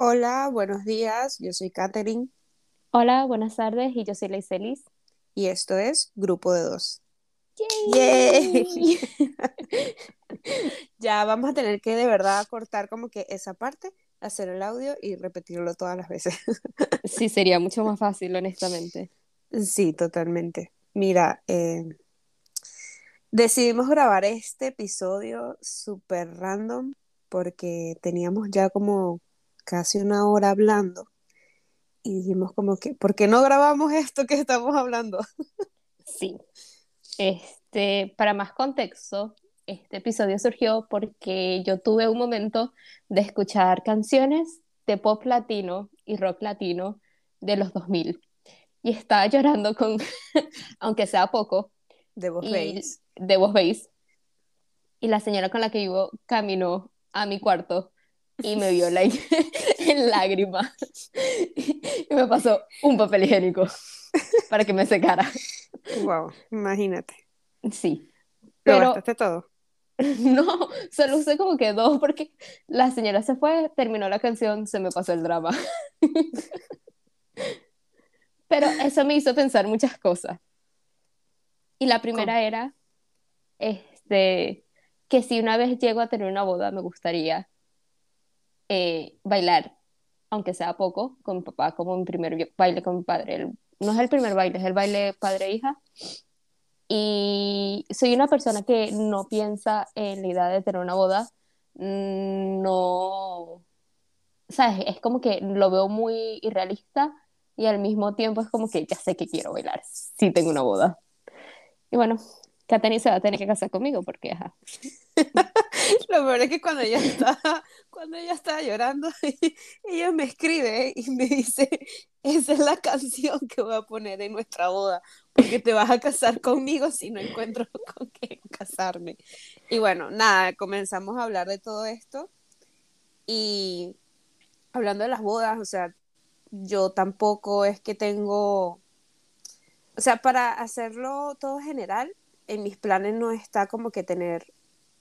Hola, buenos días. Yo soy Katherine Hola, buenas tardes, y yo soy Leicelis. y esto es Grupo de Dos. ¡Yay! ¡Yay! Ya vamos a tener que de verdad cortar como que esa parte, hacer el audio y repetirlo todas las veces. Sí, sería mucho más fácil, honestamente. Sí, totalmente. Mira, eh, decidimos grabar este episodio súper random porque teníamos ya como casi una hora hablando y dijimos como que, ¿por qué no grabamos esto que estamos hablando? Sí. Este, para más contexto, este episodio surgió porque yo tuve un momento de escuchar canciones de pop latino y rock latino de los 2000 y estaba llorando con, aunque sea poco, De vos veis. de vos veis. Y la señora con la que vivo caminó a mi cuarto y me vio like, en lágrimas y me pasó un papel higiénico para que me secara. Wow, imagínate. Sí, ¿Lo pero gastaste todo? no, solo usé como que dos porque la señora se fue, terminó la canción, se me pasó el drama. Pero eso me hizo pensar muchas cosas. Y la primera era, este, que si una vez llego a tener una boda, me gustaría eh, bailar, aunque sea poco, con papá, como mi primer baile con mi padre. No es el primer baile, es el baile padre-hija. Y soy una persona que no piensa en la idea de tener una boda. Mm, No, ¿sabes? Es como que lo veo muy irrealista y al mismo tiempo es como que ya sé que quiero bailar si tengo una boda. Y bueno, Katherine se va a tener que casar conmigo porque, ajá. Lo peor es que cuando ella estaba, cuando ella estaba llorando, ella me escribe y me dice, esa es la canción que voy a poner en nuestra boda, porque te vas a casar conmigo si no encuentro con qué casarme. Y bueno, nada, comenzamos a hablar de todo esto y hablando de las bodas, o sea, yo tampoco es que tengo, o sea, para hacerlo todo general, en mis planes no está como que tener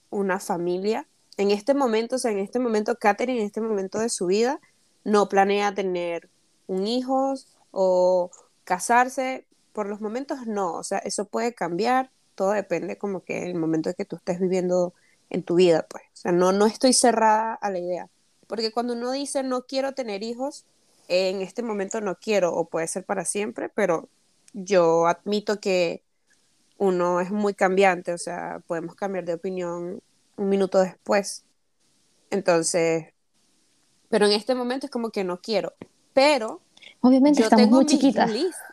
una familia. En este momento, o sea, en este momento, Katherine, en este momento de su vida, no planea tener un hijo o casarse. Por los momentos, no. O sea, eso puede cambiar. Todo depende como que el momento que tú estés viviendo en tu vida, pues. O sea, no, no estoy cerrada a la idea. Porque cuando uno dice no quiero tener hijos, en este momento no quiero, o puede ser para siempre, pero yo admito que uno es muy cambiante, o sea, podemos cambiar de opinión un minuto después. Entonces, pero en este momento es como que no quiero. Pero Obviamente yo estamos tengo muy chiquitas.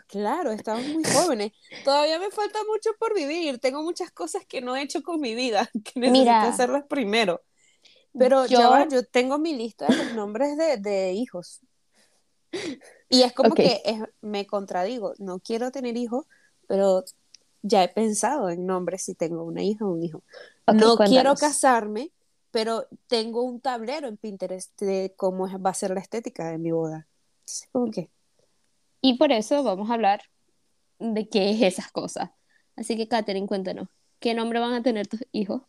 claro, estamos muy jóvenes. Todavía me falta mucho por vivir. Tengo muchas cosas que no he hecho con mi vida, que necesito Mira, hacerlas primero. Pero ya va, yo, yo tengo mi lista de los nombres de, de hijos. Y es como que es- me contradigo, no quiero tener hijos, pero ya he pensado en nombres si tengo una hija o un hijo. No quiero casarme, pero tengo un tablero en Pinterest de cómo va a ser la estética de mi boda. Entonces, que, Y por eso vamos a hablar de qué es esas cosas. Así que, Katherine, cuéntanos, ¿qué nombre van a tener tus hijos?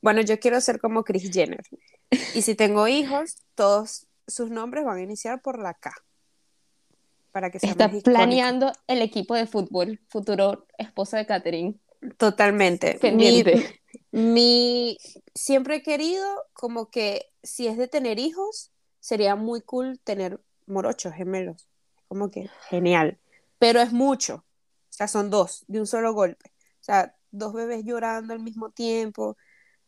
bueno, yo quiero ser como Kris Jenner. Y si tengo hijos, todos sus nombres van a iniciar por la K, para que sea Está planeando el equipo de fútbol, futuro esposo de Katherine. Totalmente. Mi, Pendiente. mi, siempre he querido como que si es de tener hijos, sería muy cool tener morochos gemelos. Como que genial. Pero es mucho. O sea, son dos de un solo golpe. O sea, dos bebés llorando al mismo tiempo.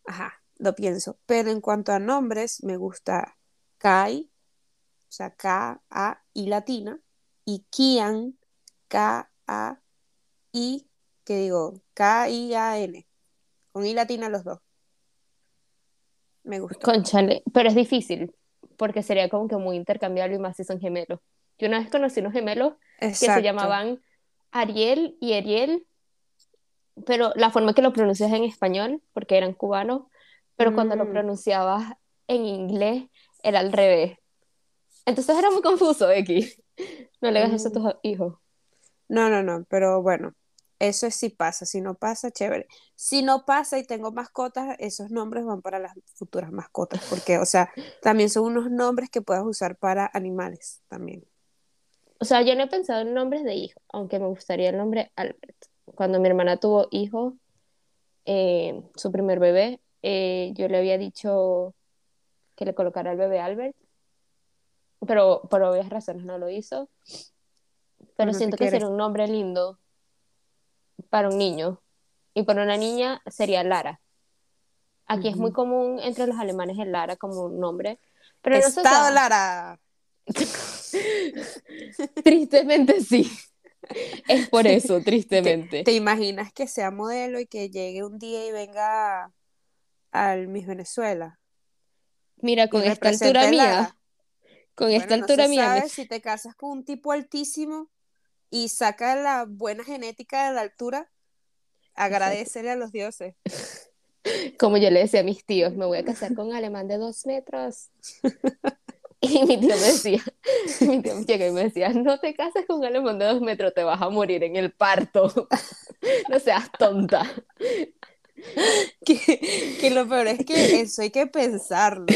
Ajá, lo pienso. Pero en cuanto a nombres, me gusta Kai, o sea, K-A-I latina, y Kian, K-A-I, que digo, K-I-A-N, con I latina los dos. Me gusta. Conchale, pero es difícil, porque sería como que muy intercambiable y más si son gemelos. Yo una vez conocí unos gemelos que se llamaban Ariel y Ariel, pero la forma que lo pronuncias en español, porque eran cubanos, pero cuando lo Mm, pronunciabas en inglés era al revés. Entonces era muy confuso, X. No le hagas eso a mm. tus hijos. No, no, no, pero bueno. Eso es si pasa, si no pasa, chévere. Si no pasa y tengo mascotas, esos nombres van para las futuras mascotas, porque, o sea, también son unos nombres que puedes usar para animales también. O sea, yo no he pensado en nombres de hijos, aunque me gustaría el nombre Albert. Cuando mi hermana tuvo hijo, eh, su primer bebé, eh, yo le había dicho que le colocara el bebé Albert, pero por obvias razones no lo hizo. Pero siento que sería un nombre lindo para un niño. Y para una niña sería Lara. Aquí es muy común entre los alemanes el Lara como un nombre. Pero Estado Lara. tristemente sí. Es por eso, tristemente. ¿Te, imaginas que sea modelo y que llegue un día y venga al Miss Venezuela? Mira, con esta altura mía. Con esta altura mía. Si te casas con un tipo altísimo, y saca la buena genética de la altura, agradecele a los dioses. Como yo le decía a mis tíos, me voy a casar con un alemán de dos metros. Y mi tío me decía, mi tío llega y me decía, no te cases con un alemán de dos metros, te vas a morir en el parto. No seas tonta. Que, que lo peor es que eso hay que pensarlo.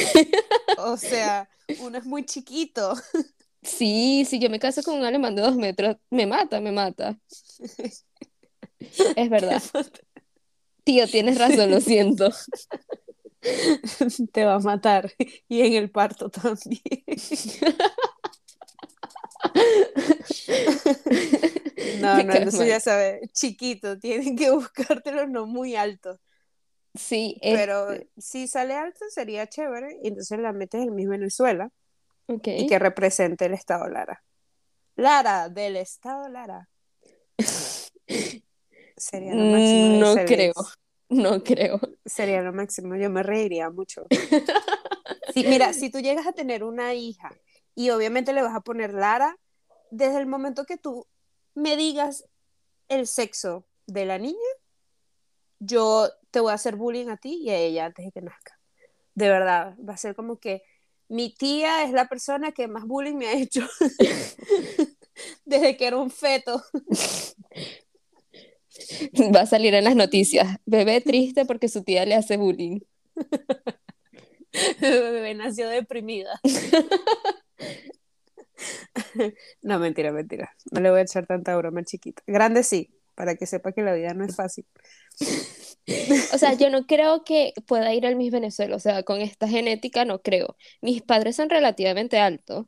O sea, uno es muy chiquito. Sí, si yo me caso con un alemán de dos metros, me mata, me mata. Es verdad. Tío, tienes razón, lo siento. Te va a matar. Y en el parto también. No, no, eso ya sabes, chiquito, tienen que buscártelo no muy alto. Sí, pero este si sale alto sería chévere, y entonces la metes en mi Venezuela y que represente el Estado Lara. Lara, del Estado Lara. Sería lo máximo. No creo, no creo. Sería lo máximo, yo me reiría mucho. mira, si tú llegas a tener una hija y obviamente le vas a poner Lara, desde el momento que tú me digas el sexo de la niña, yo te voy a hacer bullying a ti y a ella antes de que nazca. De verdad, va a ser como que mi tía es la persona que más bullying me ha hecho desde que era un feto. Va a salir en las noticias. Bebé triste porque su tía le hace bullying. Bebé nació deprimida. No, mentira, mentira. No le voy a echar tanta broma chiquita. Grande sí, para que sepa que la vida no es fácil. O sea, yo no creo que pueda ir al Miss Venezuela, o sea, con esta genética no creo. Mis padres son relativamente altos,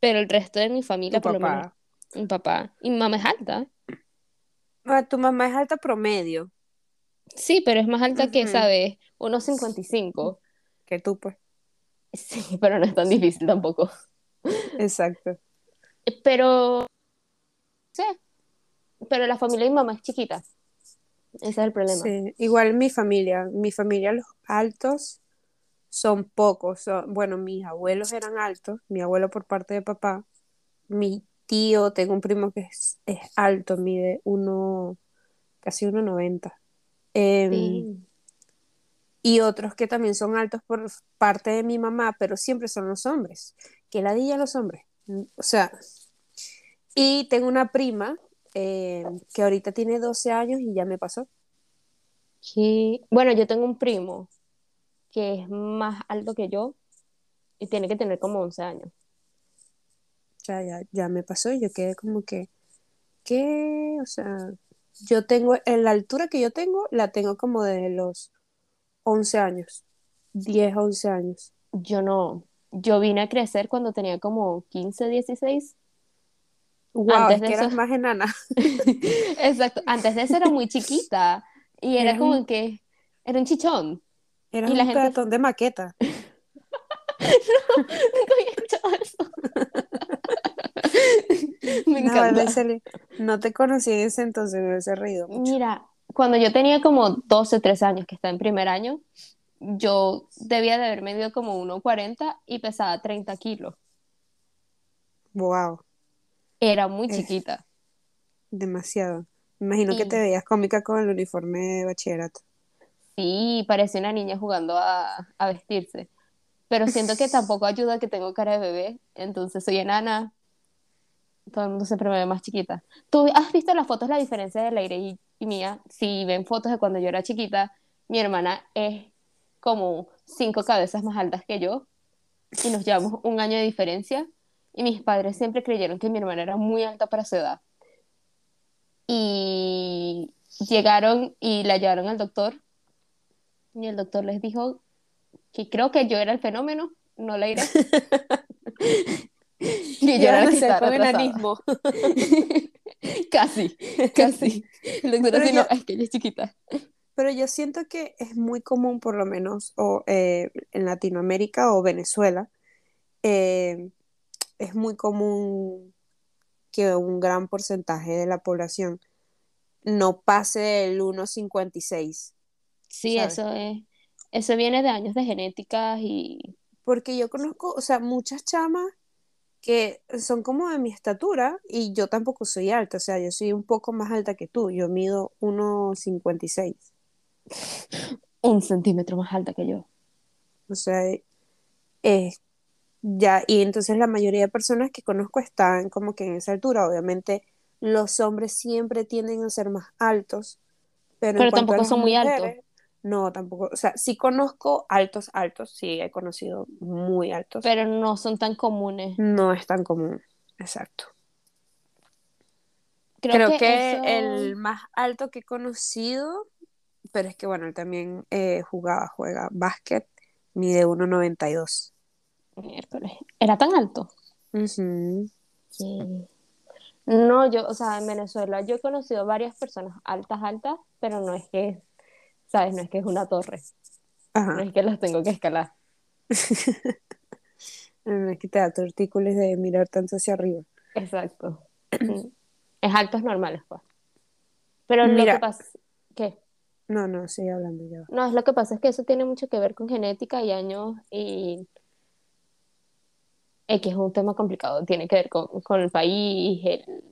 pero el resto de mi familia, por lo menos, mi papá y mi mamá es alta. Ah, tu mamá es alta promedio. Sí, pero es más alta que, ¿sabes? Unos 55. Que tú, pues. Sí, pero no es tan difícil tampoco. Exacto. Pero, sí, pero la familia de mi mamá es chiquita. Ese es el problema. Sí, igual mi familia, mi familia los altos son pocos. bueno, mis abuelos eran altos, mi abuelo por parte de papá, mi tío, tengo un primo que es, alto, mide uno, casi 1,90. Eh, em, Y otros que también son altos por parte de mi mamá, pero siempre son los hombres. Que ladilla los hombres. O sea, y tengo una prima eh, que ahorita tiene 12 años y ya me pasó. Bueno, yo tengo un primo que es más alto que yo y tiene que tener como 11 años. Ya, ya, ya me pasó y yo quedé como que, ¿qué? O sea, yo tengo, en la altura que yo tengo, la tengo como de los 11 años, 10, 11 años. Yo no, yo vine a crecer cuando tenía como 15, 16 Wow, antes de que eras más enana. Exacto, antes de eso era muy chiquita y era, como que era un chichón. Era un gente... de maqueta. no, nunca había escuchado eso. me encanta. No, te conocí en ese entonces, me hubiese reído mucho. Mira, cuando yo tenía como 12, 13 años, que está en primer año, yo debía de haber medido como 1,40 y pesaba 30 kilos. Wow. Era muy chiquita. Demasiado. imagino que te veías cómica con el uniforme de bachillerato. Sí, parecía una niña jugando a, vestirse. Pero siento que tampoco ayuda que tengo cara de bebé, entonces soy enana. Todo el mundo siempre me ve más chiquita. ¿Tú has visto las fotos, la diferencia de Leire y, y mía? Si ven fotos de cuando yo era chiquita, mi hermana es como cinco cabezas más altas que yo y nos llevamos un año de diferencia y mis padres siempre creyeron que mi hermana era muy alta para su edad. Y llegaron y la llevaron al doctor y el doctor les dijo que creo que yo era el fenómeno, no la. y yo era el que estaba enanismo. casi, casi. El doctor Pero dijo, yo- no, es que ella es chiquita. Pero yo siento que es muy común, por lo menos, o, eh, en Latinoamérica o Venezuela, eh, es muy común que un gran porcentaje de la población no pase del 1,56. Sí, ¿Sabes? eso es, eso viene de años de genética y Porque yo conozco, o sea, muchas chamas que son como de mi estatura y yo tampoco soy alta, o sea, yo soy un poco más alta que tú, yo mido 1,56. un centímetro más alta que yo. O sea, eh, ya, y entonces la mayoría de personas que conozco están como que en esa altura. Obviamente, los hombres siempre tienden a ser más altos, pero Pero tampoco son muy altos. No, tampoco. O sea, sí conozco altos, altos, sí he conocido muy altos. Pero no son tan comunes. No es tan común, exacto. Creo, Creo que, que eso- el más alto que he conocido, pero es que bueno, él también eh, jugaba, juega básquet, mide 1,92. Miércoles. ¿Era tan alto? Sí. No, yo, o sea, en Venezuela yo he conocido varias personas altas, altas, pero no es que, ¿sabes? No es que es una torre. Ajá. No es que los tengo que escalar. No es que te da tortícolis de mirar tanto hacia arriba. Exacto. Es altos normales, pues. Pero lo Mira. que pasa, ¿qué? No, no, sigue hablando ya. No, es lo que pasa es que eso tiene mucho que ver con genética y años y es que es un tema complicado. Tiene que ver con, con el país, el,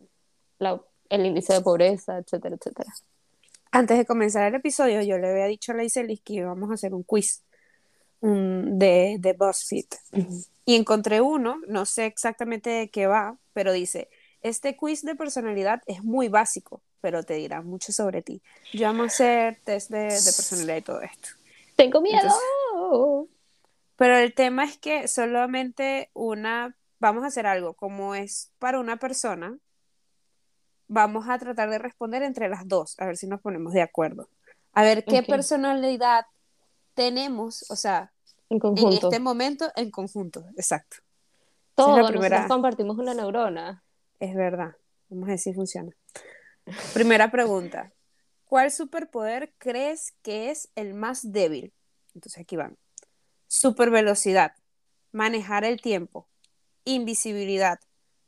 la- el índice de pobreza, etcétera, etcétera. Antes de comenzar el episodio, yo le había dicho a la Iselis que íbamos a hacer un quiz de, de BuzzFeed. Y encontré uno, no sé exactamente de qué va, pero dice, este quiz de personalidad es muy básico, pero te dirá mucho sobre ti. Yo amo hacer test de, de personalidad y todo esto. Tengo miedo. Pero el tema es que solamente una, vamos a hacer algo, como es para una persona, vamos a tratar de responder entre las dos, a ver si nos ponemos de acuerdo. A ver qué personalidad tenemos, o sea, En en conjunto. este momento en conjunto, exacto. Todos primera- compartimos una neurona. Es verdad. Vamos a ver si funciona. Primera pregunta. ¿Cuál superpoder crees que es el más débil? Entonces aquí van. Supervelocidad, manejar el tiempo, invisibilidad,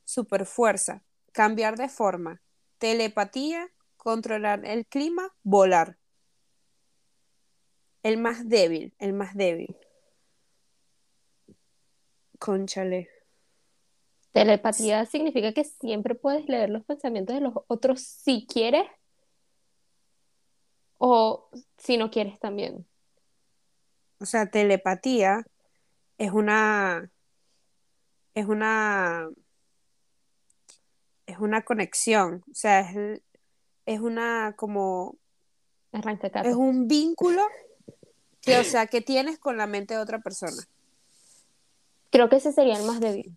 superfuerza, cambiar de forma, telepatía, controlar el clima, volar. El más débil, el más débil. Conchale. Telepatía significa que siempre puedes leer los pensamientos de los otros si quieres o si no quieres también. O sea, telepatía es una, es una, una conexión. O sea, es, es una como, es un vínculo que, o sea, que tienes con la mente de otra persona. Creo que ese sería el más débil.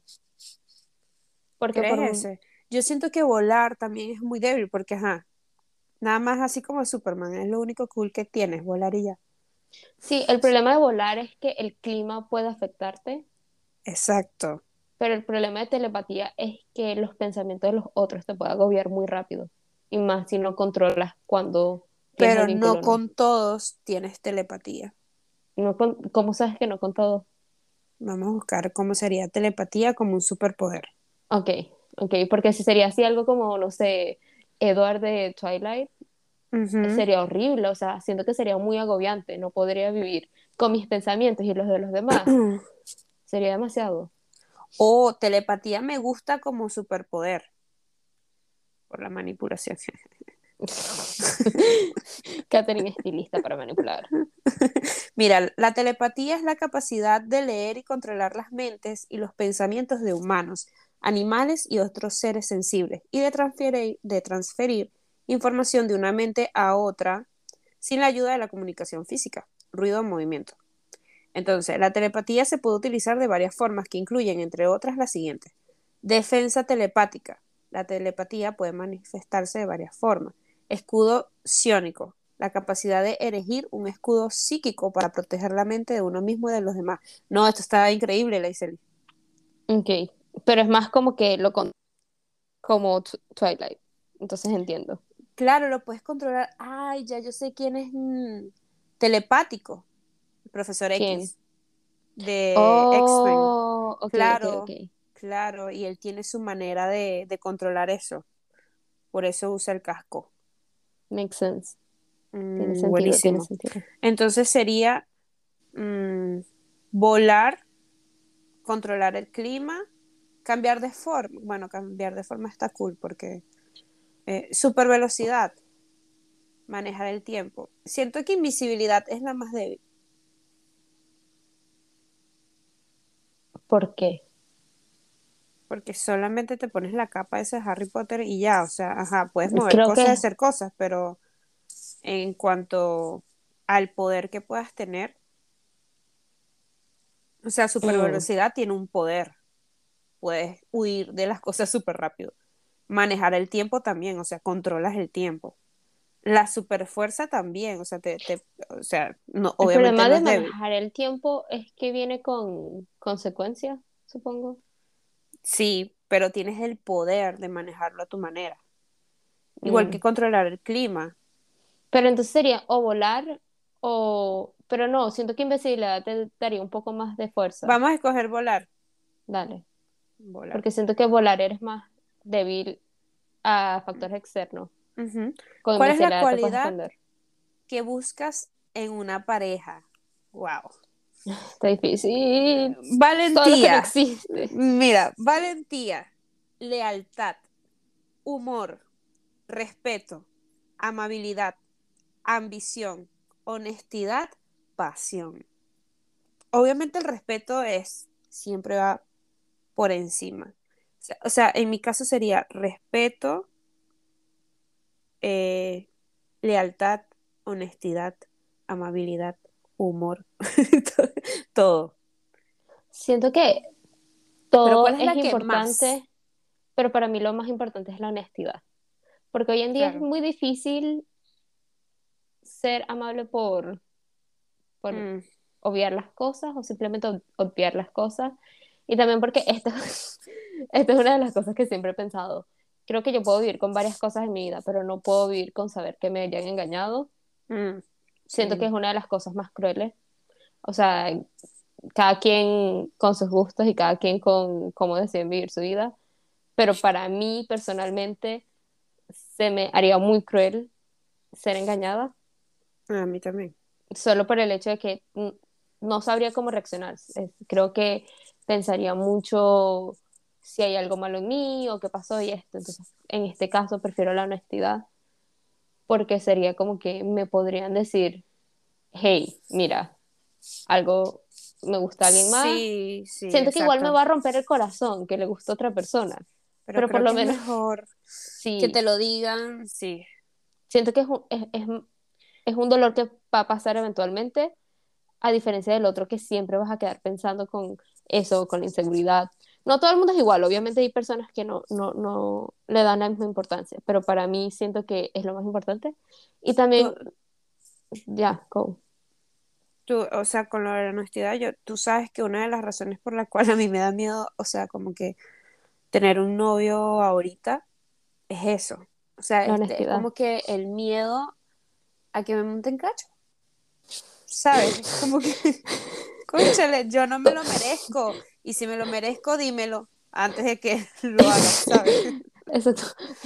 Porque ¿Crees por un- ese? Yo siento que volar también es muy débil porque, ajá, nada más así como Superman, es lo único cool que tienes, volar y ya. Sí, el problema de volar es que el clima puede afectarte, Exacto. Pero el problema de telepatía es que los pensamientos de los otros te pueden agobiar muy rápido. Y más si no controlas cuando Pero no con todos tienes telepatía. No con- ¿Cómo sabes que no con todos? Vamos a buscar cómo sería telepatía como un superpoder. Ok, ok, porque si sería así algo como, no sé, Edward de Twilight, sería horrible, o sea, siento que sería muy agobiante, no podría vivir con mis pensamientos y los de los demás, sería demasiado. O telepatía me gusta como superpoder. Por la manipulación. Catherine es estilista para manipular. Mira, la telepatía es la capacidad de leer y controlar las mentes y los pensamientos de humanos, animales y otros seres sensibles, y de transferir, de transferir información de una mente a otra sin la ayuda de la comunicación física, ruido o movimiento. Entonces, la telepatía se puede utilizar de varias formas que incluyen, entre otras, las siguientes. Defensa telepática. La telepatía puede manifestarse de varias formas. Escudo psiónico. La capacidad de erigir un escudo psíquico para proteger la mente de uno mismo y de los demás. No, esto está increíble, la Ok, pero es más como que lo con como Twilight. Entonces entiendo. Claro, lo puedes controlar. Ay, ya yo sé quién es mm, telepático profesor X de oh, X-Men. claro, claro, y él tiene su manera de, controlar eso. Por eso usa el casco. Makes sense. Mm, buenísimo. Entonces sería mm, volar, controlar el clima, cambiar de forma. Bueno, cambiar de forma está cool porque eh, super velocidad, manejar el tiempo. Siento que invisibilidad es la más débil. ¿Por qué? Porque solamente te pones la capa esa de Harry Potter y ya, o sea, ajá, puedes mover cosas y hacer cosas, pero en cuanto al poder que puedas tener, o sea, super mm. velocidad tiene un poder. Puedes huir de las cosas súper rápido. Manejar el tiempo también, o sea, controlas el tiempo. La superfuerza también, o sea, te, o sea, no, el problema de manejar el tiempo es que viene con consecuencias, supongo. Sí, pero tienes el poder de manejarlo a tu manera. Igual mm. que controlar el clima. Pero entonces sería o volar o... Pero no, siento que invisibilidad te daría un poco más de fuerza. Vamos a escoger volar. Dale. Volar. Porque siento que volar eres más débil a factores externos. ¿Cuál es la cualidad que buscas en una pareja? Wow. Está difícil. Valentía. Mira, valentía, lealtad, humor, respeto, amabilidad, ambición, honestidad, pasión. Obviamente el respeto es, siempre va por encima. O sea, en mi caso sería respeto, eh, lealtad, honestidad, amabilidad, humor, todo. Siento que todo es, importante, pero para mí lo más importante es la honestidad. Porque hoy en día es muy difícil ser amable por, por mm. obviar las cosas o simplemente obviar las cosas. Y también porque esto, esto es una de las cosas que siempre he pensado creo que yo puedo vivir con varias cosas en mi vida, pero no puedo vivir con saber que me hayan engañado. Mm, Siento que es una de las cosas más crueles. O sea, cada quien con sus gustos y cada quien con cómo deciden vivir su vida. Pero para mí, personalmente, se me haría muy cruel ser engañada. A mí también. Solo por el hecho de que no sabría cómo reaccionar. creo que pensaría mucho si hay algo malo en mí o qué pasó y esto. Entonces, en este caso prefiero la honestidad porque sería como que me podrían decir, hey, mira, algo me gusta a alguien más. Sí, sí, Siento que igual me va a romper el corazón que le gusta a otra persona. Pero, por lo menos mejor que te lo digan, sí. Siento que es un, es, es, es un dolor que va a pasar eventualmente, a diferencia del otro que siempre vas a quedar pensando con eso, con la inseguridad no todo el mundo es igual, obviamente hay personas que no, no, no le dan la misma importancia, pero para mí siento que es lo más importante. Y también, ya, go. Tú, o sea, con lo de la honestidad, yo, tú sabes que una de las razones por la cual a mí me da miedo, o sea, como que tener un novio ahorita, es eso. O sea, este, es como que el miedo a que me monten cacho. ¿Sabes? Como que, escúchale, yo no me lo merezco. Y si me lo merezco, dímelo antes de que lo haga, ¿sabes? Exacto.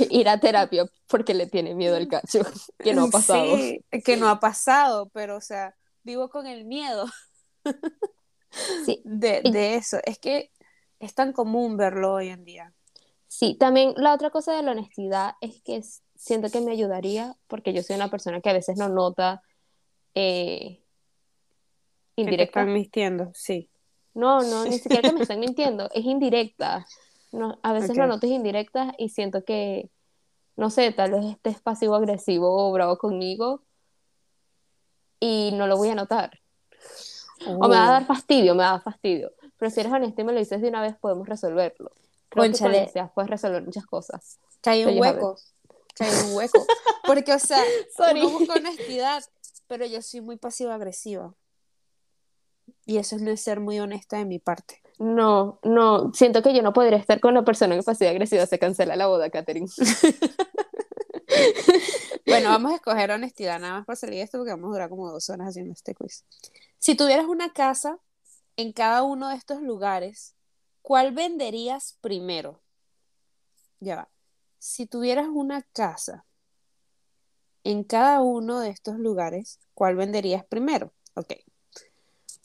Ir a terapia porque le tiene miedo el cacho, que no ha pasado. Sí, que no ha pasado, pero o sea, vivo con el miedo sí. de, de eso. Es que es tan común verlo hoy en día. Sí, también la otra cosa de la honestidad es que siento que me ayudaría porque yo soy una persona que a veces no nota eh, indirecta. Que te están mintiendo, sí. No, no, ni siquiera que me están mintiendo, es indirecta. No, a veces Ok. lo noto indirectas y siento que, no sé, tal vez estés pasivo agresivo o bravo conmigo y no lo voy a notar. O me va a dar fastidio, me va a dar fastidio. Pero si eres honesto y me lo dices de una vez, podemos resolverlo. Creo que con puedes resolver muchas cosas. que hay un hueco. Que hay un hueco. Porque, o sea, uno busca honestidad, pero yo soy muy pasiva-agresiva. Y eso no es ser muy honesta de mi parte. No, no, siento que yo no podría estar con la persona que pasiva agresiva. Se cancela la boda, Katherine. Bueno, vamos a escoger honestidad, nada más para salir de esto, porque vamos a durar como dos horas haciendo este quiz. Si tuvieras una casa en cada uno de estos lugares, ¿cuál venderías primero? Ya va. Si tuvieras una casa en cada uno de estos lugares, ¿cuál venderías primero? Ok.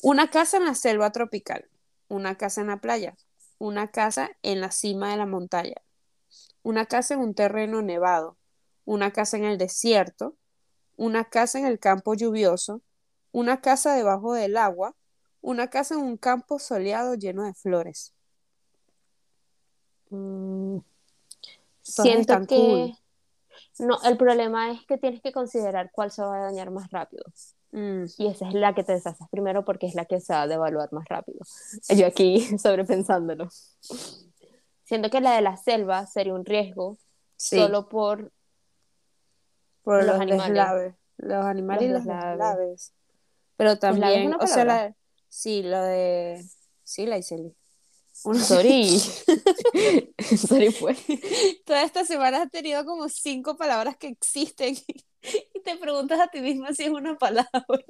Una casa en la selva tropical, una casa en la playa, una casa en la cima de la montaña, una casa en un terreno nevado, una casa en el desierto, una casa en el campo lluvioso, una casa debajo del agua, una casa en un campo soleado lleno de flores. Mm, siento que cool. no, el problema es que tienes que considerar cuál se va a dañar más rápido. Mm, Y esa es la que te deshaces primero porque es la que se va a devaluar más rápido. Yo aquí sobrepensándolo. Siento que la de la selva sería un riesgo sí, solo por por los los animales. deslaves, los animales y Los deslaves. Pero ¿Deslave es también, o sea, palabra? la, sí, lo de, sí, la hice. Una- Sorry. Sorry pues. Toda esta semana has tenido como cinco palabras que existen te preguntas a ti misma si es una palabra.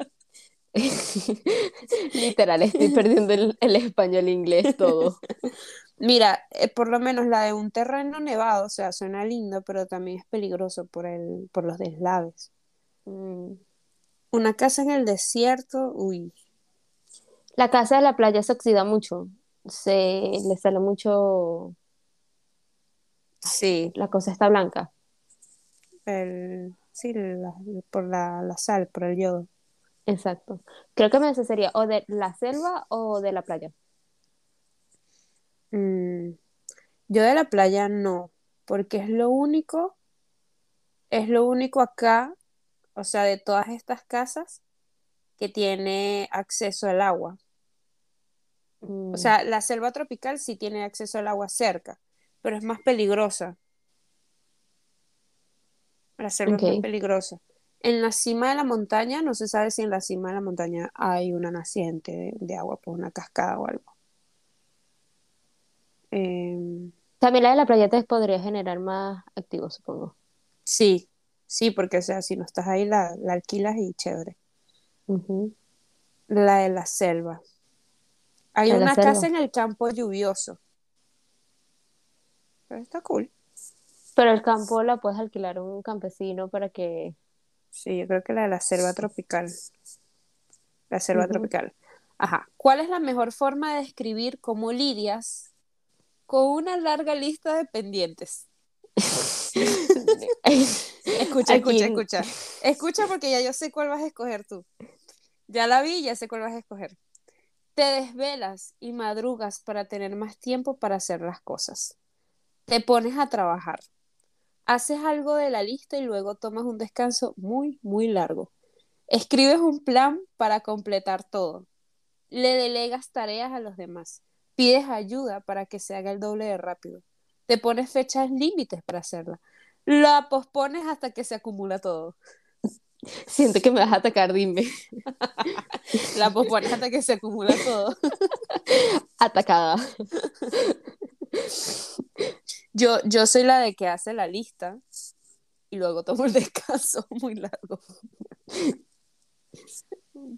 Literal, estoy perdiendo el, el español, inglés, todo. Mira, eh, por lo menos la de un terreno nevado, o sea, suena lindo, pero también es peligroso por el, por los deslaves. Mm. Una casa en el desierto, uy, La casa de la playa se oxida mucho. Se le sale mucho. sí, La cosa está blanca. el, sí, la- por la, la sal, por el yodo. Exacto. Creo que me sería o de la selva o de la playa. Mm, yo de la playa no, porque es lo único, es lo único acá, o sea, de todas estas casas que tiene acceso al agua. Mm, O sea, la selva tropical sí tiene acceso al agua cerca, pero es más peligrosa. La selva es más Ok. peligrosa. En la cima de la montaña, no se sabe si en la cima de la montaña hay una naciente de, de agua, pues una cascada o algo. Em, También la de la playa te podría generar más activo, supongo. sí, sí, porque o sea, si no estás ahí, la, la alquilas y chévere. La de la selva. Hay una selva. casa en el campo lluvioso. Pero está cool. Pero el campo la puedes alquilar a un campesino para que. Sí, yo creo que la de la selva tropical. La selva tropical. Ajá. ¿Cuál es la mejor forma de describir cómo lidias con una larga lista de pendientes? Escucha, Aquí- escucha, escucha. Escucha porque ya yo sé cuál vas a escoger tú. Ya la vi, ya sé cuál vas a escoger. Te desvelas y madrugas para tener más tiempo para hacer las cosas. Te pones a trabajar. Haces algo de la lista y luego tomas un descanso muy, muy largo. Escribes un plan para completar todo. Le delegas tareas a los demás. Pides ayuda para que se haga el doble de rápido. Te pones fechas límites para hacerla. La pospones hasta que se acumula todo. Siento que me vas a atacar, dime. La pospones hasta que se acumula todo. Atacada. Yo, yo soy la de que hace la lista y luego tomo el descanso muy largo.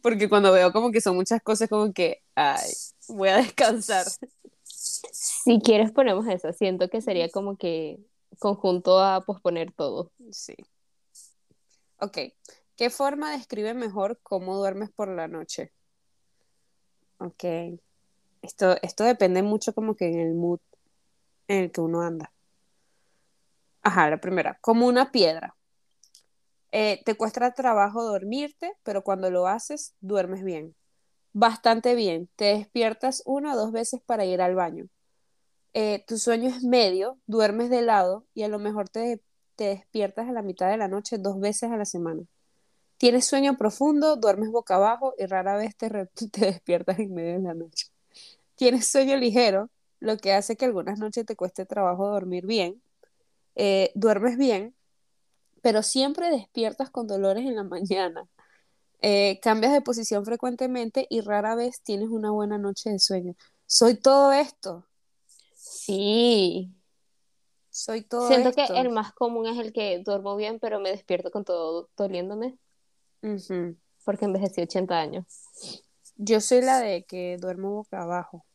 Porque cuando veo como que son muchas cosas, como que, ay, voy a descansar. Si quieres, ponemos esa. Siento que sería como que conjunto a posponer todo. Sí. Ok. ¿Qué forma describe mejor cómo duermes por la noche? Ok. Esto, esto depende mucho como que en el mood en el que uno anda. Ajá, la primera. Como una piedra. Eh, te cuesta trabajo dormirte, pero cuando lo haces, duermes bien. Bastante bien. Te despiertas una o dos veces para ir al baño. eh, tu sueño es medio, duermes de lado y a lo mejor te, te despiertas a la mitad de la noche dos veces a la semana. Tienes sueño profundo, duermes boca abajo y rara vez te, te despiertas en medio de la noche. Tienes sueño ligero, lo que hace que algunas noches te cueste trabajo dormir bien. Eh, duermes bien, pero siempre despiertas con dolores en la mañana. Eh, cambias de posición frecuentemente y rara vez tienes una buena noche de sueño. Soy todo esto, Sí. soy todo Siento esto. que el más común es el que duermo bien, pero me despierto con todo doliéndome Ujú. porque envejecí 80 años. Yo soy la de que duermo boca abajo.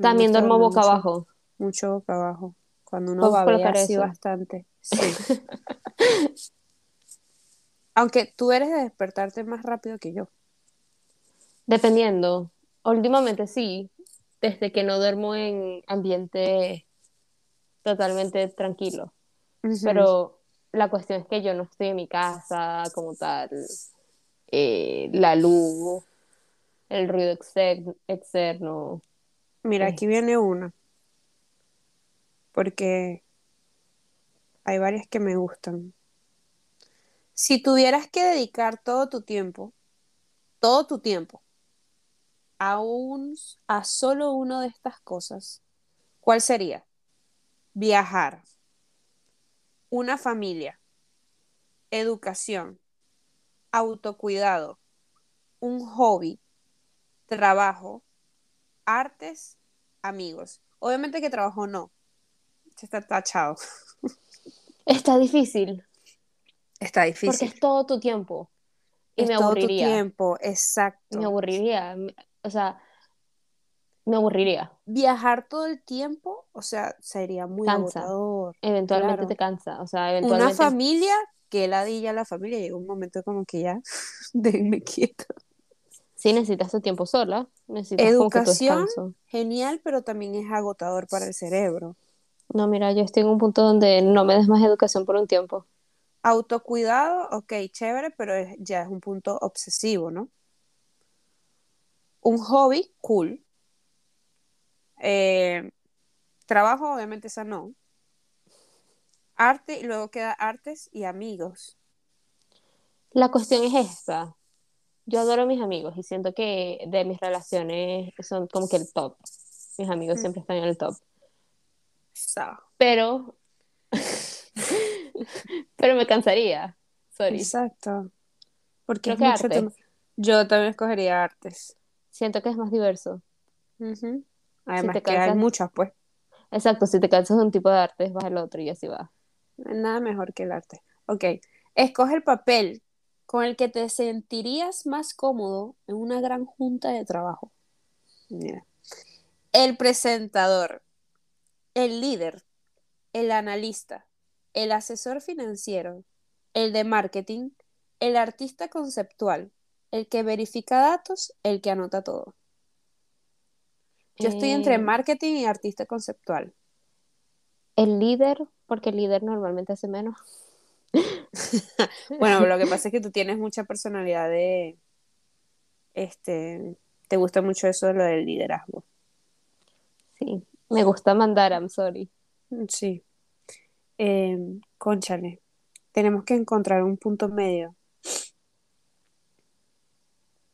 También duermo boca mucho, abajo. mucho boca abajo. Cuando uno así eso. bastante. Sí. Aunque tú eres de despertarte más rápido que yo. Dependiendo. Últimamente sí, desde que no duermo en ambiente totalmente tranquilo. Pero la cuestión es que yo no estoy en mi casa como tal. Eh, la luz, el ruido exter- externo. Mira, aquí viene una. Porque hay varias que me gustan. Si tuvieras que dedicar todo tu tiempo, todo tu tiempo, a un, a solo una de estas cosas, ¿cuál sería? Viajar, una familia, educación, autocuidado, un hobby, trabajo, artes, amigos. Obviamente que trabajo no. Este Está tachado. Está difícil Está porque difícil. es todo tu tiempo. Y Es me todo tu aburriría. tiempo, exacto. Me aburriría. O sea, me aburriría. Viajar todo el tiempo, o sea, sería muy Cansa. agotador. Eventualmente Claro. te cansa. O sea, Una eventualmente. familia, que ladilla la familia, llega un momento como que ya, déjenme quieto. Sí, necesitas tu tiempo sola. Necesitas Educación, genial, pero también es agotador para el cerebro. No, mira, yo estoy en un punto donde no me des más educación por un tiempo. Autocuidado, ok, chévere, pero es- ya es un punto obsesivo, ¿no? Un hobby, cool. Eh, trabajo, obviamente, esa no. Arte, y luego queda artes y amigos. La cuestión es esta. Yo adoro a mis amigos y siento que de mis relaciones son como que el top. Mis amigos Mm. siempre están en el top. So, Pero, pero me cansaría. Sorry. exacto. Porque Creo es que mucho. Yo también escogería artes. Siento que es más diverso. Además te que hay muchas, pues. Exacto, si te cansas de un tipo de arte, vas al otro y así va. Nada mejor que el arte. Ok. Escoge el papel con el que te sentirías más cómodo en una gran junta de trabajo. Mira. El presentador, el líder, el analista, el asesor financiero, el de marketing, el artista conceptual, el que verifica datos, el que anota todo. Yo estoy entre Eh, marketing y artista conceptual. El líder, porque el líder normalmente hace menos. Bueno, lo que pasa es que tú tienes mucha personalidad de, este, te gusta mucho eso de lo del liderazgo. Sí, me gusta mandar, I'm sorry. Sí. Eh, cónchale, tenemos que encontrar un punto medio.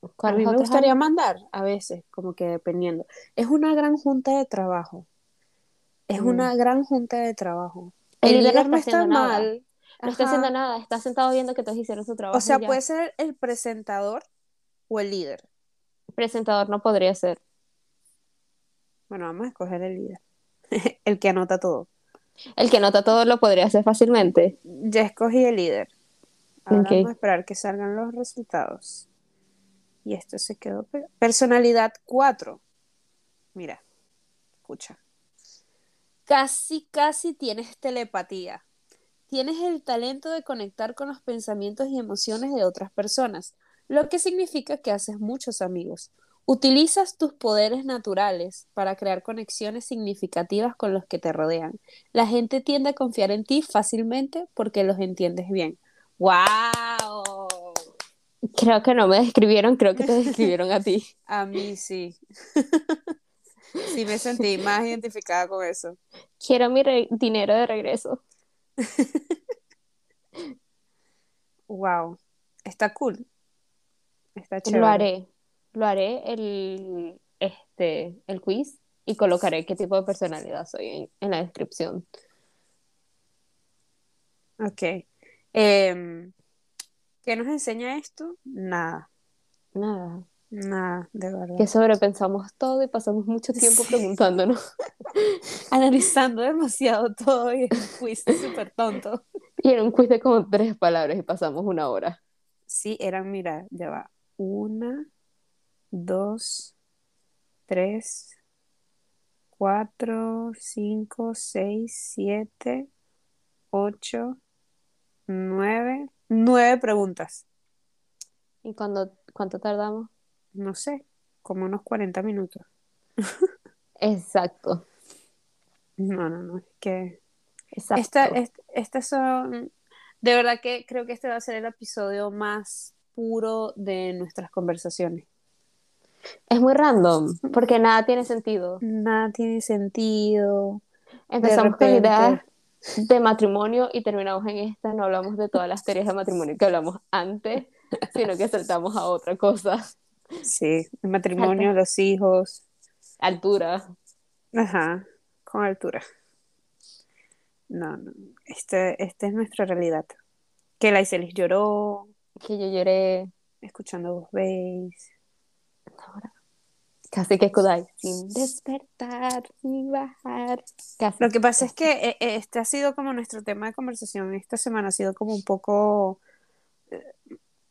A ¿Cuáles mí me gustaría mandar, a veces, como que dependiendo. Es una gran junta de trabajo. Es Mm. una gran junta de trabajo. El El líder no líder no está mal. No está haciendo nada, está sentado viendo que todos hicieron su trabajo. O sea, puede ser el presentador o el líder. Presentador no podría ser. Bueno, vamos a escoger el líder. El que anota todo. El que nota todo lo podría hacer fácilmente. Ya escogí el líder. Ahora vamos a esperar que salgan los resultados. Y esto se quedó. pe- Personalidad 4. Mira, escucha. Casi, casi tienes telepatía. Tienes el talento de conectar con los pensamientos y emociones de otras personas, lo que significa que haces muchos amigos. Utilizas tus poderes naturales para crear conexiones significativas con los que te rodean. La gente tiende a confiar en ti fácilmente porque los entiendes bien. ¡Wow! Creo que no me describieron, creo que te describieron a ti. A mí sí. Sí me sentí más identificada con eso. Quiero mi dinero de regreso. Wow, está cool. Está Lo chévere. haré. Lo haré el, este, el quiz y colocaré qué tipo de personalidad soy en, en la descripción. Ok. Em, ¿qué nos enseña esto? Nada, Nada. Nada, de verdad. Que sobrepensamos todo y pasamos mucho tiempo Sí. preguntándonos. Analizando demasiado todo y es un quiz súper tonto. Y era un quiz de como tres palabras y pasamos una hora. Sí, eran, mira, ya va. Una, dos, tres, cuatro, cinco, seis, siete, ocho, nueve. Nueve preguntas. ¿Y cuándo, cuánto tardamos? No sé, como unos 40 minutos. Exacto. No, no, no, es que... Exacto. Esta, est- estas son... De verdad que creo que este va a ser el episodio más puro de nuestras conversaciones. Es muy random, porque nada tiene sentido. Nada tiene sentido. Empezamos con ideas de matrimonio y terminamos en esta. No hablamos de todas las teorías de matrimonio que hablamos antes, sino que saltamos a otra cosa. Sí, el matrimonio, los hijos. Altura. Ajá, con altura. No, no. Este, esta es nuestra realidad. Que la Iselis lloró, Que yo lloré. escuchando vos veis. Ahora, Casi que Kudai. Sin despertar ni bajar. Casi. Lo que pasa es que eh, este ha sido como nuestro tema de conversación. Esta semana ha sido como un poco eh,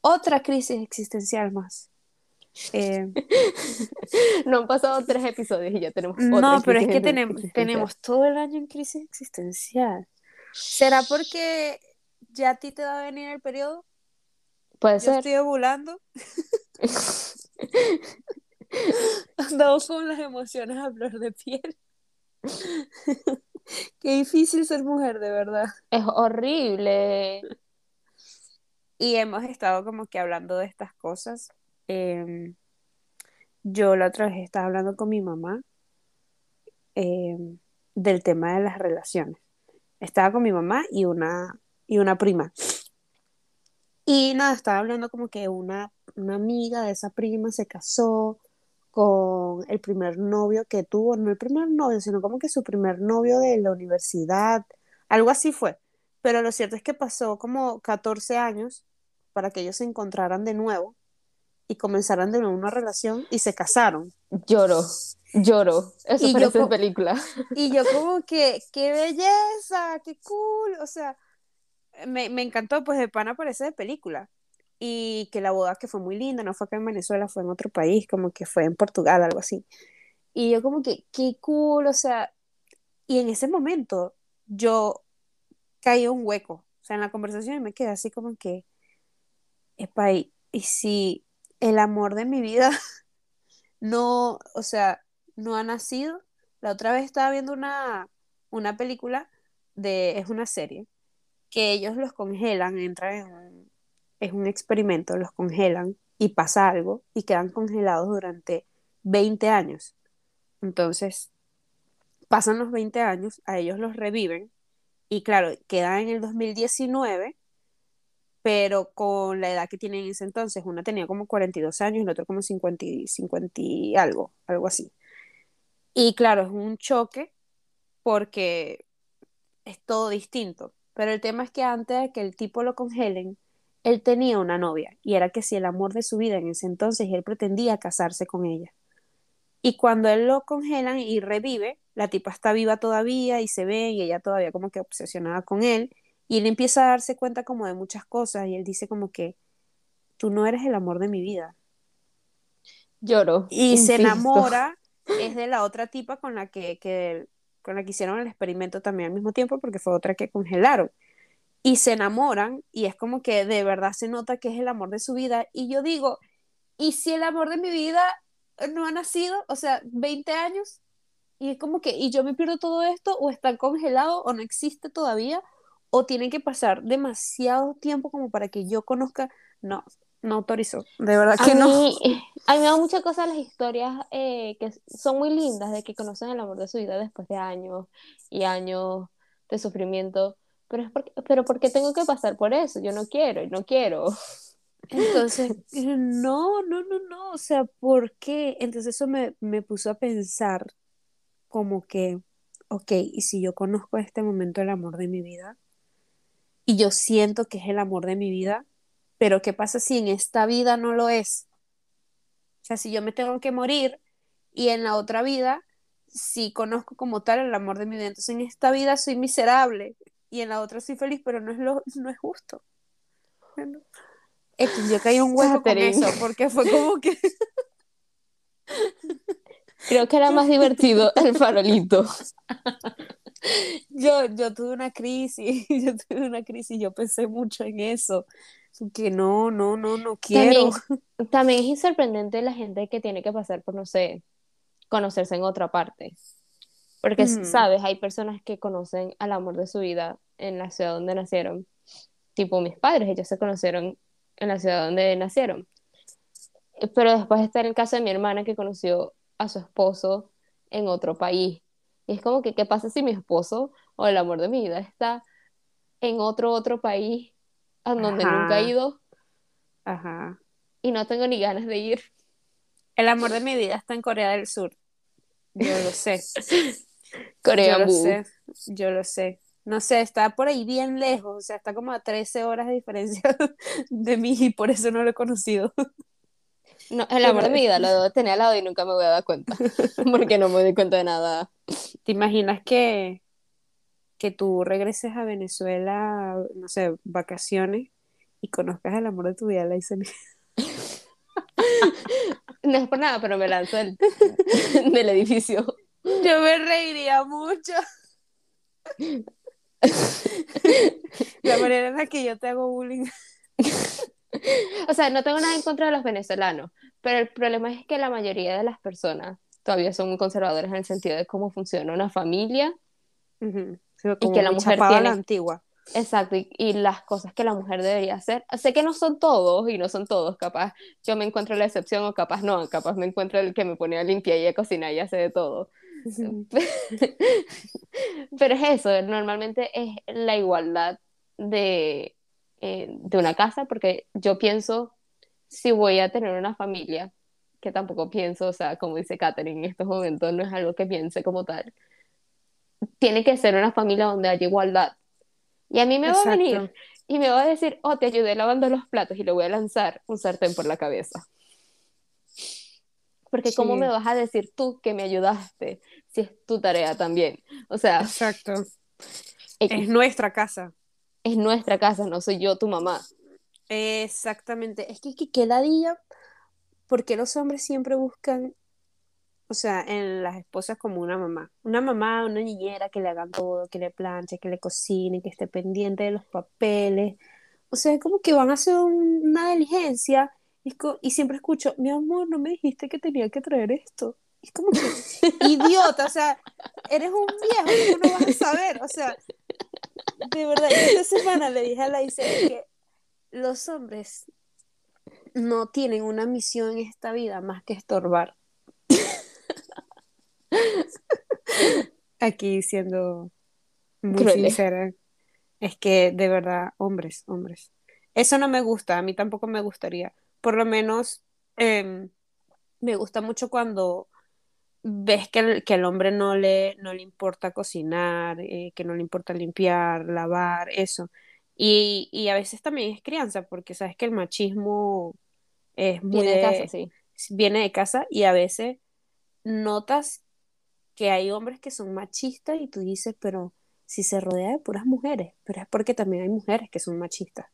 otra crisis existencial más. Eh, No han pasado tres episodios y ya tenemos otra no, pero es que en- tenemos, tenemos todo el año en crisis existencial. ¿Será porque ya a ti te va a venir el periodo? Puede Yo ser. estoy ovulando. Andamos con las emociones a flor de piel. Qué difícil ser mujer, de verdad. Es horrible. Y hemos estado como que hablando de estas cosas. Em, yo la otra vez estaba hablando con mi mamá em, del tema de las relaciones. Estaba con mi mamá y una, y una prima. Y nada, estaba hablando como que una, una amiga de esa prima se casó con el primer novio que tuvo, no el primer novio, sino como que su primer novio de la universidad, algo así fue. Pero lo cierto es que pasó como 14 años para que ellos se encontraran de nuevo y comenzaran de nuevo una relación y se casaron. Lloro. Lloro. Eso Y yo parece co- película. Y yo como que, qué belleza, qué cool, o sea, me, me encantó, pues de pana parece de película. Y que la boda que fue muy linda, no fue acá en Venezuela, fue en otro país, como que fue en Portugal, algo así. Y yo como que, qué cool, o sea, y en ese momento yo caí en un hueco, o sea, en la conversación me quedé así como que, epa, y, y si el amor de mi vida no, o sea, no ha nacido. La otra vez estaba viendo una, una película de, es una serie, que ellos los congelan, entran en un, es un experimento, los congelan y pasa algo y quedan congelados durante 20 años. Entonces, pasan los 20 años, a ellos los reviven y claro, quedan en el 2019, pero con la edad que tienen en ese entonces, una tenía como 42 años el otro como 50 y, 50 y algo, algo así. Y claro, es un choque porque es todo distinto. Pero el tema es que antes de que el tipo lo congelen, él tenía una novia y era que si el amor de su vida en ese entonces él pretendía casarse con ella. Y cuando él lo congelan y revive, la tipa está viva todavía y se ve y ella todavía como que obsesionada con él y él empieza a darse cuenta como de muchas cosas y él dice como que tú no eres el amor de mi vida. Lloro. Y se enamora es de la otra tipa con la que, que- con la que hicieron el experimento también al mismo tiempo porque fue otra que congelaron. Y se enamoran y es como que de verdad se nota que es el amor de su vida. Y yo digo, ¿y si el amor de mi vida no ha nacido? O sea, 20 años. Y es como que, ¿y yo me pierdo todo esto? ¿O está congelado? ¿O no existe todavía? ¿O tiene que pasar demasiado tiempo como para que yo conozca? No, no autorizó. De verdad A que no. mí, a mí me dan muchas cosas las historias eh, que son muy lindas de que conocen el amor de su vida después de años y años de sufrimiento. Pero, es porque, pero ¿por qué tengo que pasar por eso? Yo no quiero, no quiero. Entonces, no, no, no, no. O sea, ¿por qué? Entonces eso me, me puso a pensar como que, ok, y si yo conozco este momento el amor de mi vida, y yo siento que es el amor de mi vida, pero ¿qué pasa si en esta vida no lo es? O sea, si yo me tengo que morir y en la otra vida sí conozco como tal el amor de mi vida, entonces en esta vida soy miserable y en la otra soy feliz, pero no es, lo, no es justo. Bueno, yo caí un hueco con eso, porque fue como que... Creo que era más divertido el farolito. yo, yo tuve una crisis, yo tuve una crisis, yo pensé mucho en eso, que no, no, no, no quiero. También, también es sorprendente la gente que tiene que pasar por, no sé, conocerse en otra parte. Porque, Ujú. sabes, hay personas que conocen al amor de su vida en la ciudad donde nacieron. Tipo mis padres, ellos se conocieron en la ciudad donde nacieron. Pero después está el caso de mi hermana que conoció a su esposo en otro país. Y es como que, ¿qué pasa si mi esposo o el amor de mi vida está en otro, otro país a donde nunca he ido Ajá. y no tengo ni ganas de ir? El amor de mi vida está en Corea del Sur. Yo lo sé. Corea, yo lo boo. sé. Yo lo sé. No sé, está por ahí bien lejos, o sea, está como a 13 horas de diferencia de mí y por eso no lo he conocido. No, el amor de mi vida lo debo tener al lado y nunca me voy a dar cuenta. Porque no me doy cuenta de nada. ¿Te imaginas que, que tú regreses a Venezuela, no sé, vacaciones y conozcas el amor de tu vida, Laisa? No es por nada, pero me lanzo del, del edificio. Yo me reiría mucho. La manera en la que yo te hago bullying. O sea, no tengo nada en contra de los venezolanos, pero el problema es que la mayoría de las personas todavía son muy conservadoras en el sentido de cómo funciona una familia, Y que la mujer a la tiene- antigua. exacto, y, y las cosas que la mujer debería hacer. Sé que no son todos y no son todos, capaz yo me encuentro la excepción o capaz no, capaz me encuentro el que me pone a limpiar y a cocinar y hace de todo. Pero es eso, normalmente es la igualdad de, eh, de una casa, porque yo pienso, si voy a tener una familia, que tampoco pienso, o sea, como dice Katherine, en estos momentos no es algo que piense como tal, tiene que ser una familia donde haya igualdad. Y a mí me va a venir y me va a decir, oh, te ayudé lavando los platos y le voy a lanzar un sartén por la cabeza. Porque ¿cómo Sí. me vas a decir tú que me ayudaste si es tu tarea también? O sea, Exacto. Es nuestra casa. Es nuestra casa, no soy yo tu mamá. Exactamente. Es que, que qué ladilla, porque los hombres siempre buscan, o sea, en las esposas como una mamá. Una mamá, una niñera que le hagan todo, que le planche, que le cocine, que esté pendiente de los papeles. O sea, como que van a hacer un- una diligencia y, es y siempre escucho, mi amor, no me dijiste que tenía que traer esto. Es como que, idiota, o sea, eres un viejo, ¿cómo no vas a saber? O sea, de verdad, esta semana le dije a la que los hombres no tienen una misión en esta vida más que estorbar. Aquí siendo muy sincera, es que de verdad, hombres, hombres. Eso no me gusta, a mí tampoco me gustaría. Por lo menos em, me gusta mucho cuando ves que el, que el hombre no le, no le importa cocinar, eh, que no le importa limpiar, lavar, eso. Y, y a veces también es crianza, porque sabes que el machismo es muy Viene de casa, sí. viene de casa y a veces notas que hay hombres que son machistas y tú dices, pero si se rodea de puras mujeres, pero es porque también hay mujeres que son machistas.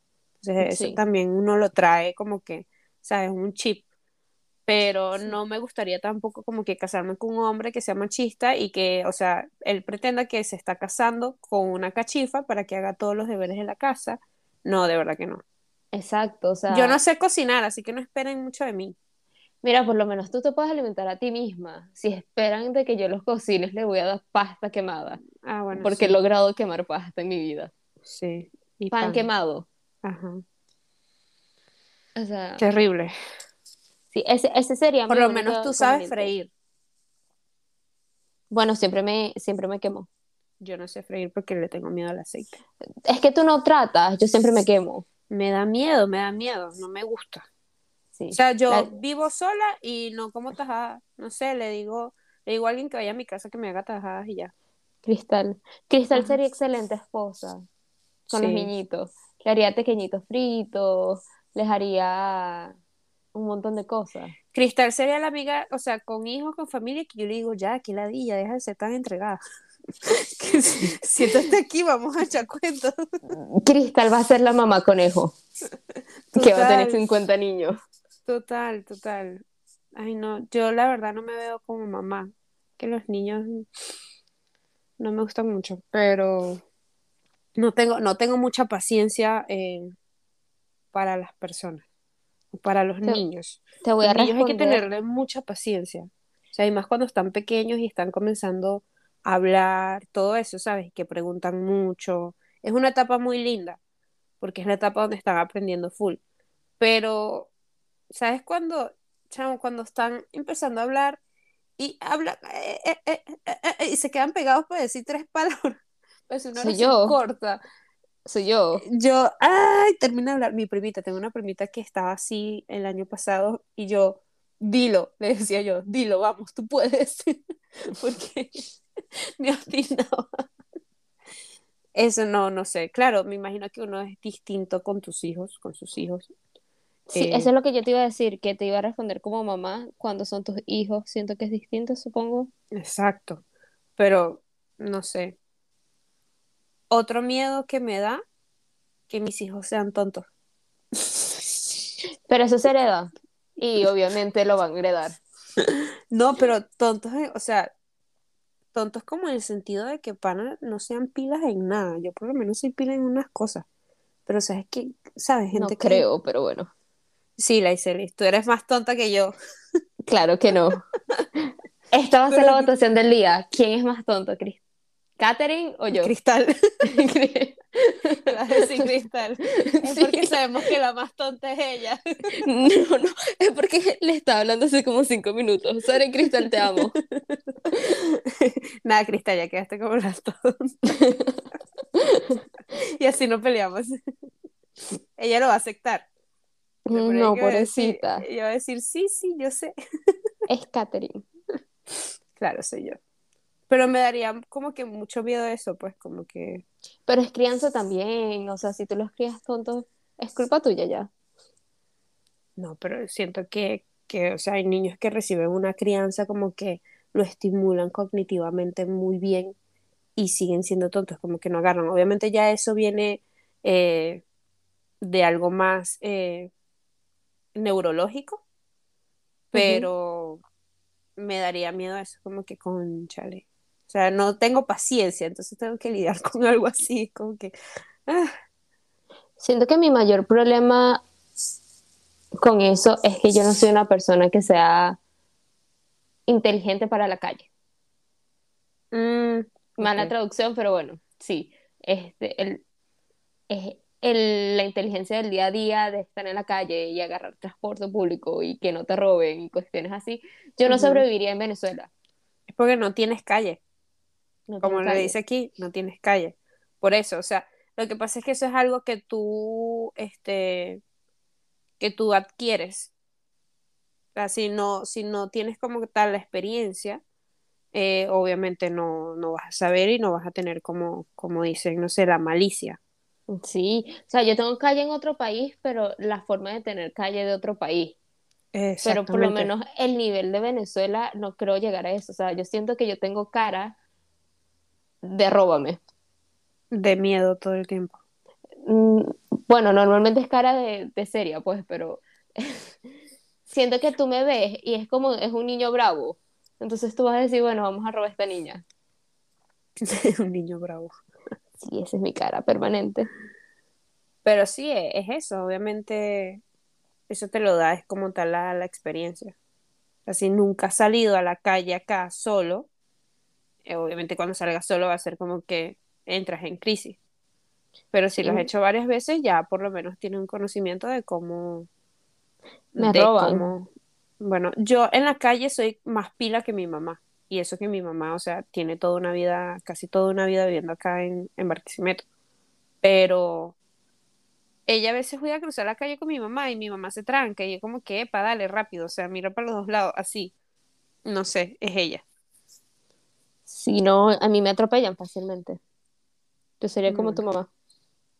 Entonces eso Sí. también uno lo trae como que, ¿sabes? Un chip. Pero no me gustaría tampoco como que casarme con un hombre que sea machista y que, o sea, él pretenda que se está casando con una cachifa para que haga todos los deberes de la casa. No, de verdad que no. Exacto, o sea, Yo no sé cocinar, así que no esperen mucho de mí. mira, por lo menos tú te puedes alimentar a ti misma. Si esperan de que yo los cocines, les voy a dar pasta quemada, Ah, bueno, porque he sí. logrado quemar pasta en mi vida. Sí. Y Pan pan. quemado. Ajá. O sea, Terrible. Sí, ese, ese sería Por mi lo menos tú sabes freír. Bueno, siempre me, siempre me quemo. Yo no sé freír porque le tengo miedo al aceite. Es que tú no tratas, yo siempre me quemo. Me da miedo, me da miedo, no me gusta. Sí. O sea, yo La- vivo sola y no como tajadas. No sé, le digo, le digo a alguien que vaya a mi casa que me haga tajadas y ya. Cristal. Cristal Ajá. sería excelente esposa con los niñitos. Le haría pequeñitos fritos, les haría un montón de cosas. Cristal sería la amiga, o sea, con hijos, con familia, que yo le digo, ya, aquí ladilla, deja de ser tan entregada. Que si- Siéntate aquí, vamos a echar cuentos. Cristal va a ser la mamá conejo, que va a tener Total. 50 niños. Total, total. Ay, no, yo la verdad no me veo como mamá. Que los niños no me gustan mucho, pero no tengo, no tengo mucha paciencia eh, para las personas, para los Te- niños. Te voy a Los niños hay que tenerle mucha paciencia. O sea, y más cuando están pequeños y están comenzando a hablar, todo eso, ¿sabes? Que preguntan mucho. Es una etapa muy linda, porque es la etapa donde están aprendiendo full. Pero, ¿sabes cuando, chamo, cuando están empezando a hablar y hablan eh, eh, eh, eh, eh, y se quedan pegados para decir tres palabras? Pues una oración corta. Soy yo. Yo, ay, termina de hablar. Mi primita, tengo una primita que estaba así el año pasado y yo, dilo, le decía yo, dilo, vamos, tú puedes. Porque me obstinaba. Eso no, no sé. Claro, me imagino que uno es distinto con tus hijos, con sus hijos. Sí, Eh, eso es lo que yo te iba a decir, que te iba a responder como mamá cuando son tus hijos. Siento que es distinto, supongo. Exacto. Pero, no sé. Otro miedo que me da, que mis hijos sean tontos. Pero eso se hereda. Y obviamente lo van a heredar. No, pero tontos, en- o sea, tontos como en el sentido de que pana no sean pilas en nada. Yo por lo menos soy pila en unas cosas. Pero sabes que, sabes, No gente que creo, pero bueno. Sí, Laicelis, tú eres más tonta que yo. Claro que no. Esta va a ser Pero- la votación del día. ¿Quién es más tonto, Cris? ¿Catherine o yo? Cristal. Decir Cristal. Es Sí. porque sabemos que la más tonta es ella. No, no, es porque le estaba hablando hace como cinco minutos. Sara Cristal, te amo. Nada, Cristal, ya quedaste como la tonta. y así no peleamos. Ella lo va a aceptar. Pero No, pobrecita. Ella va a decir, sí, sí, yo sé. Es Catherine. Claro, soy yo. Pero me daría como que mucho miedo eso, pues como que... Pero es crianza también. O sea, si tú los crías tontos, es culpa tuya ya. No, pero siento que, que, o sea, hay niños que reciben una crianza como que lo estimulan cognitivamente muy bien y siguen siendo tontos, como que no agarran. Obviamente ya eso viene eh, de algo más eh, neurológico, pero me daría miedo eso, como que con chale. O sea, no tengo paciencia, entonces tengo que lidiar con algo así, como que... ah, Siento que mi mayor problema con eso es que yo no soy una persona que sea inteligente para la calle. mm, Mala traducción, pero bueno, sí. Este, el, es el- la inteligencia del día a día de estar en la calle y agarrar transporte público y que no te roben y cuestiones así. Yo no sobreviviría en Venezuela. Es porque no tienes calle. No como le dice aquí, no tienes calle. Por eso, o sea, lo que pasa es que eso es algo que tú, este, que tú adquieres. O sea, si no, si no tienes como tal la experiencia, eh, obviamente no, no vas a saber y no vas a tener como, como dicen, no sé, la malicia. Sí, o sea, yo tengo calle en otro país, pero la forma de tener calle de otro país. Pero por lo menos el nivel de Venezuela no creo llegar a eso. O sea, yo siento que yo tengo cara de róbame. De miedo todo el tiempo. Mm, Bueno, normalmente es cara de, de seria, pues, pero siento que tú me ves y es como, es un niño bravo. Entonces tú vas a decir, bueno, vamos a robar a esta niña. Un niño bravo. Sí, esa es mi cara permanente. Pero sí, e- es eso, obviamente eso te lo da, es como tal la, la experiencia. Si nunca has salido a la calle acá solo, obviamente cuando salgas solo va a ser como que entras en crisis. Pero si lo has hecho varias veces, ya por lo menos tienes un conocimiento de cómo, Me de roban. cómo- Bueno, yo en la calle soy más pila que mi mamá. Y eso que mi mamá, o sea, tiene toda una vida, casi toda una vida viviendo acá en, en Barquisimeto. Pero ella a veces voy a cruzar la calle con mi mamá y mi mamá se tranca y yo como que, epa, dale, rápido, o sea, mira para los dos lados, así. No sé, es ella. Si no, a mí me atropellan fácilmente. Yo sería como tu mamá.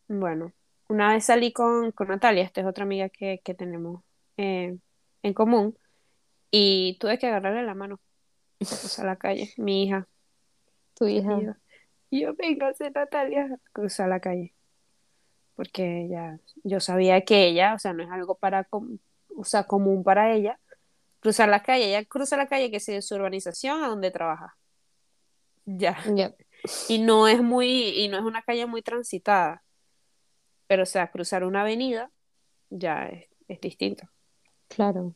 Bueno, una vez salí con, con Natalia, esta es otra amiga que, que tenemos eh, en común, y tuve que agarrarle la mano para cruzar la calle, mi hija. Tu Y hija. yo, y yo véngase, Natalia, a cruzar la calle. Porque ya, yo sabía que ella, o sea, no es algo para, com- o sea, común para ella, cruzar la calle. Ella cruza la calle que es de su urbanización a donde trabaja. Ya. Y no es muy, y no es una calle muy transitada. Pero, o sea, cruzar una avenida ya es, es distinto. Claro.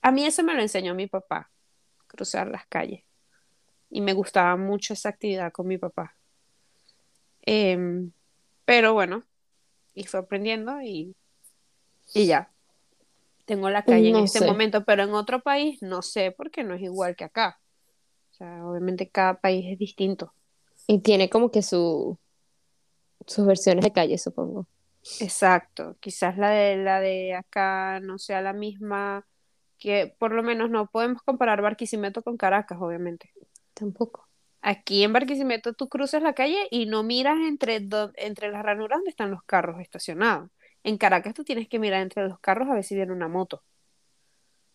A mí eso me lo enseñó mi papá, cruzar las calles. Y me gustaba mucho esa actividad con mi papá. Em, pero bueno, y fue aprendiendo y, y ya. Tengo la calle en este sé. momento, pero en otro país no sé, porque no es igual que acá. Sea, obviamente cada país es distinto. Y tiene como que su, sus versiones de calle, supongo. Exacto, quizás la de la de acá no sea la misma, que por lo menos no podemos comparar Barquisimeto con Caracas, obviamente. Tampoco. Aquí en Barquisimeto tú cruzas la calle y no miras entre, do- entre las ranuras donde están los carros estacionados. En Caracas tú tienes que mirar entre los carros a ver si viene una moto.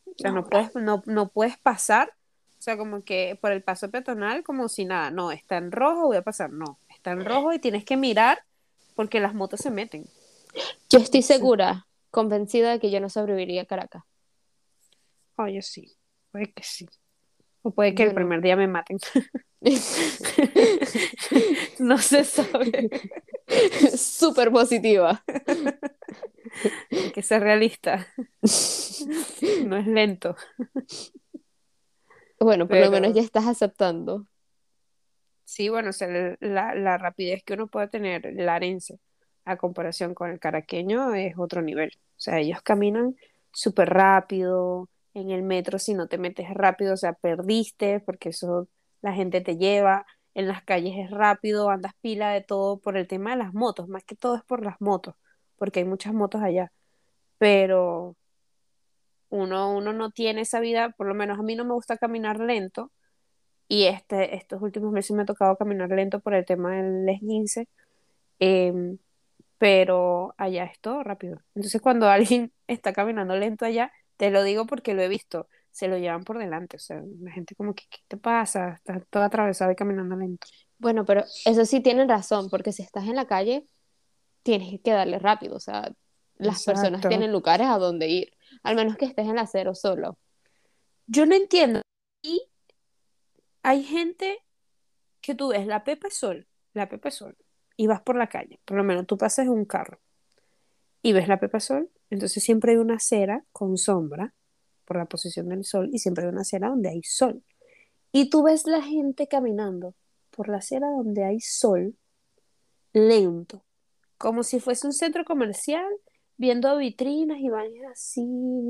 O sea, no puedes, no, no puedes pasar, o sea, como que por el paso peatonal como si nada, no, está en rojo, voy a pasar, no, está en rojo y tienes que mirar porque las motos se meten. Yo estoy segura, convencida de que yo no sobreviviría a Caracas. Oye, sí, puede que sí. O puede que el primer día me maten. No se sabe. Súper positiva. Hay que ser realista. No es lento. Bueno, por lo Pero- menos ya estás aceptando. Sí, bueno, o sea, la, la rapidez que uno puede tener, el arense, a comparación con el caraqueño, es otro nivel. O sea, ellos caminan súper rápido, en el metro si no te metes rápido, o sea, perdiste, porque eso la gente te lleva, en las calles es rápido, andas pila de todo por el tema de las motos, más que todo es por las motos, porque hay muchas motos allá, pero uno, uno no tiene esa vida, por lo menos a mí no me gusta caminar lento, y este, estos últimos meses me ha tocado caminar lento por el tema del esguince, em, pero allá es todo rápido. Entonces cuando alguien está caminando lento allá, te lo digo porque lo he visto, se lo llevan por delante, o sea, la gente como que, ¿qué te pasa? Estás todo atravesado y caminando lento. Bueno, pero eso sí tienen razón, porque si estás en la calle, tienes que darle rápido. O sea, las personas Exacto. tienen lugares a donde ir, al menos que estés en el acero solo. Yo no entiendo. Y hay gente que tú ves la Pepe Sol, la Pepe Sol, y vas por la calle, por lo menos tú pasas un carro y ves la Pepe Sol, entonces siempre hay una acera con sombra por la posición del sol y siempre hay una acera donde hay sol. Y tú ves la gente caminando por la acera donde hay sol lento, como si fuese un centro comercial, viendo vitrinas y vainas así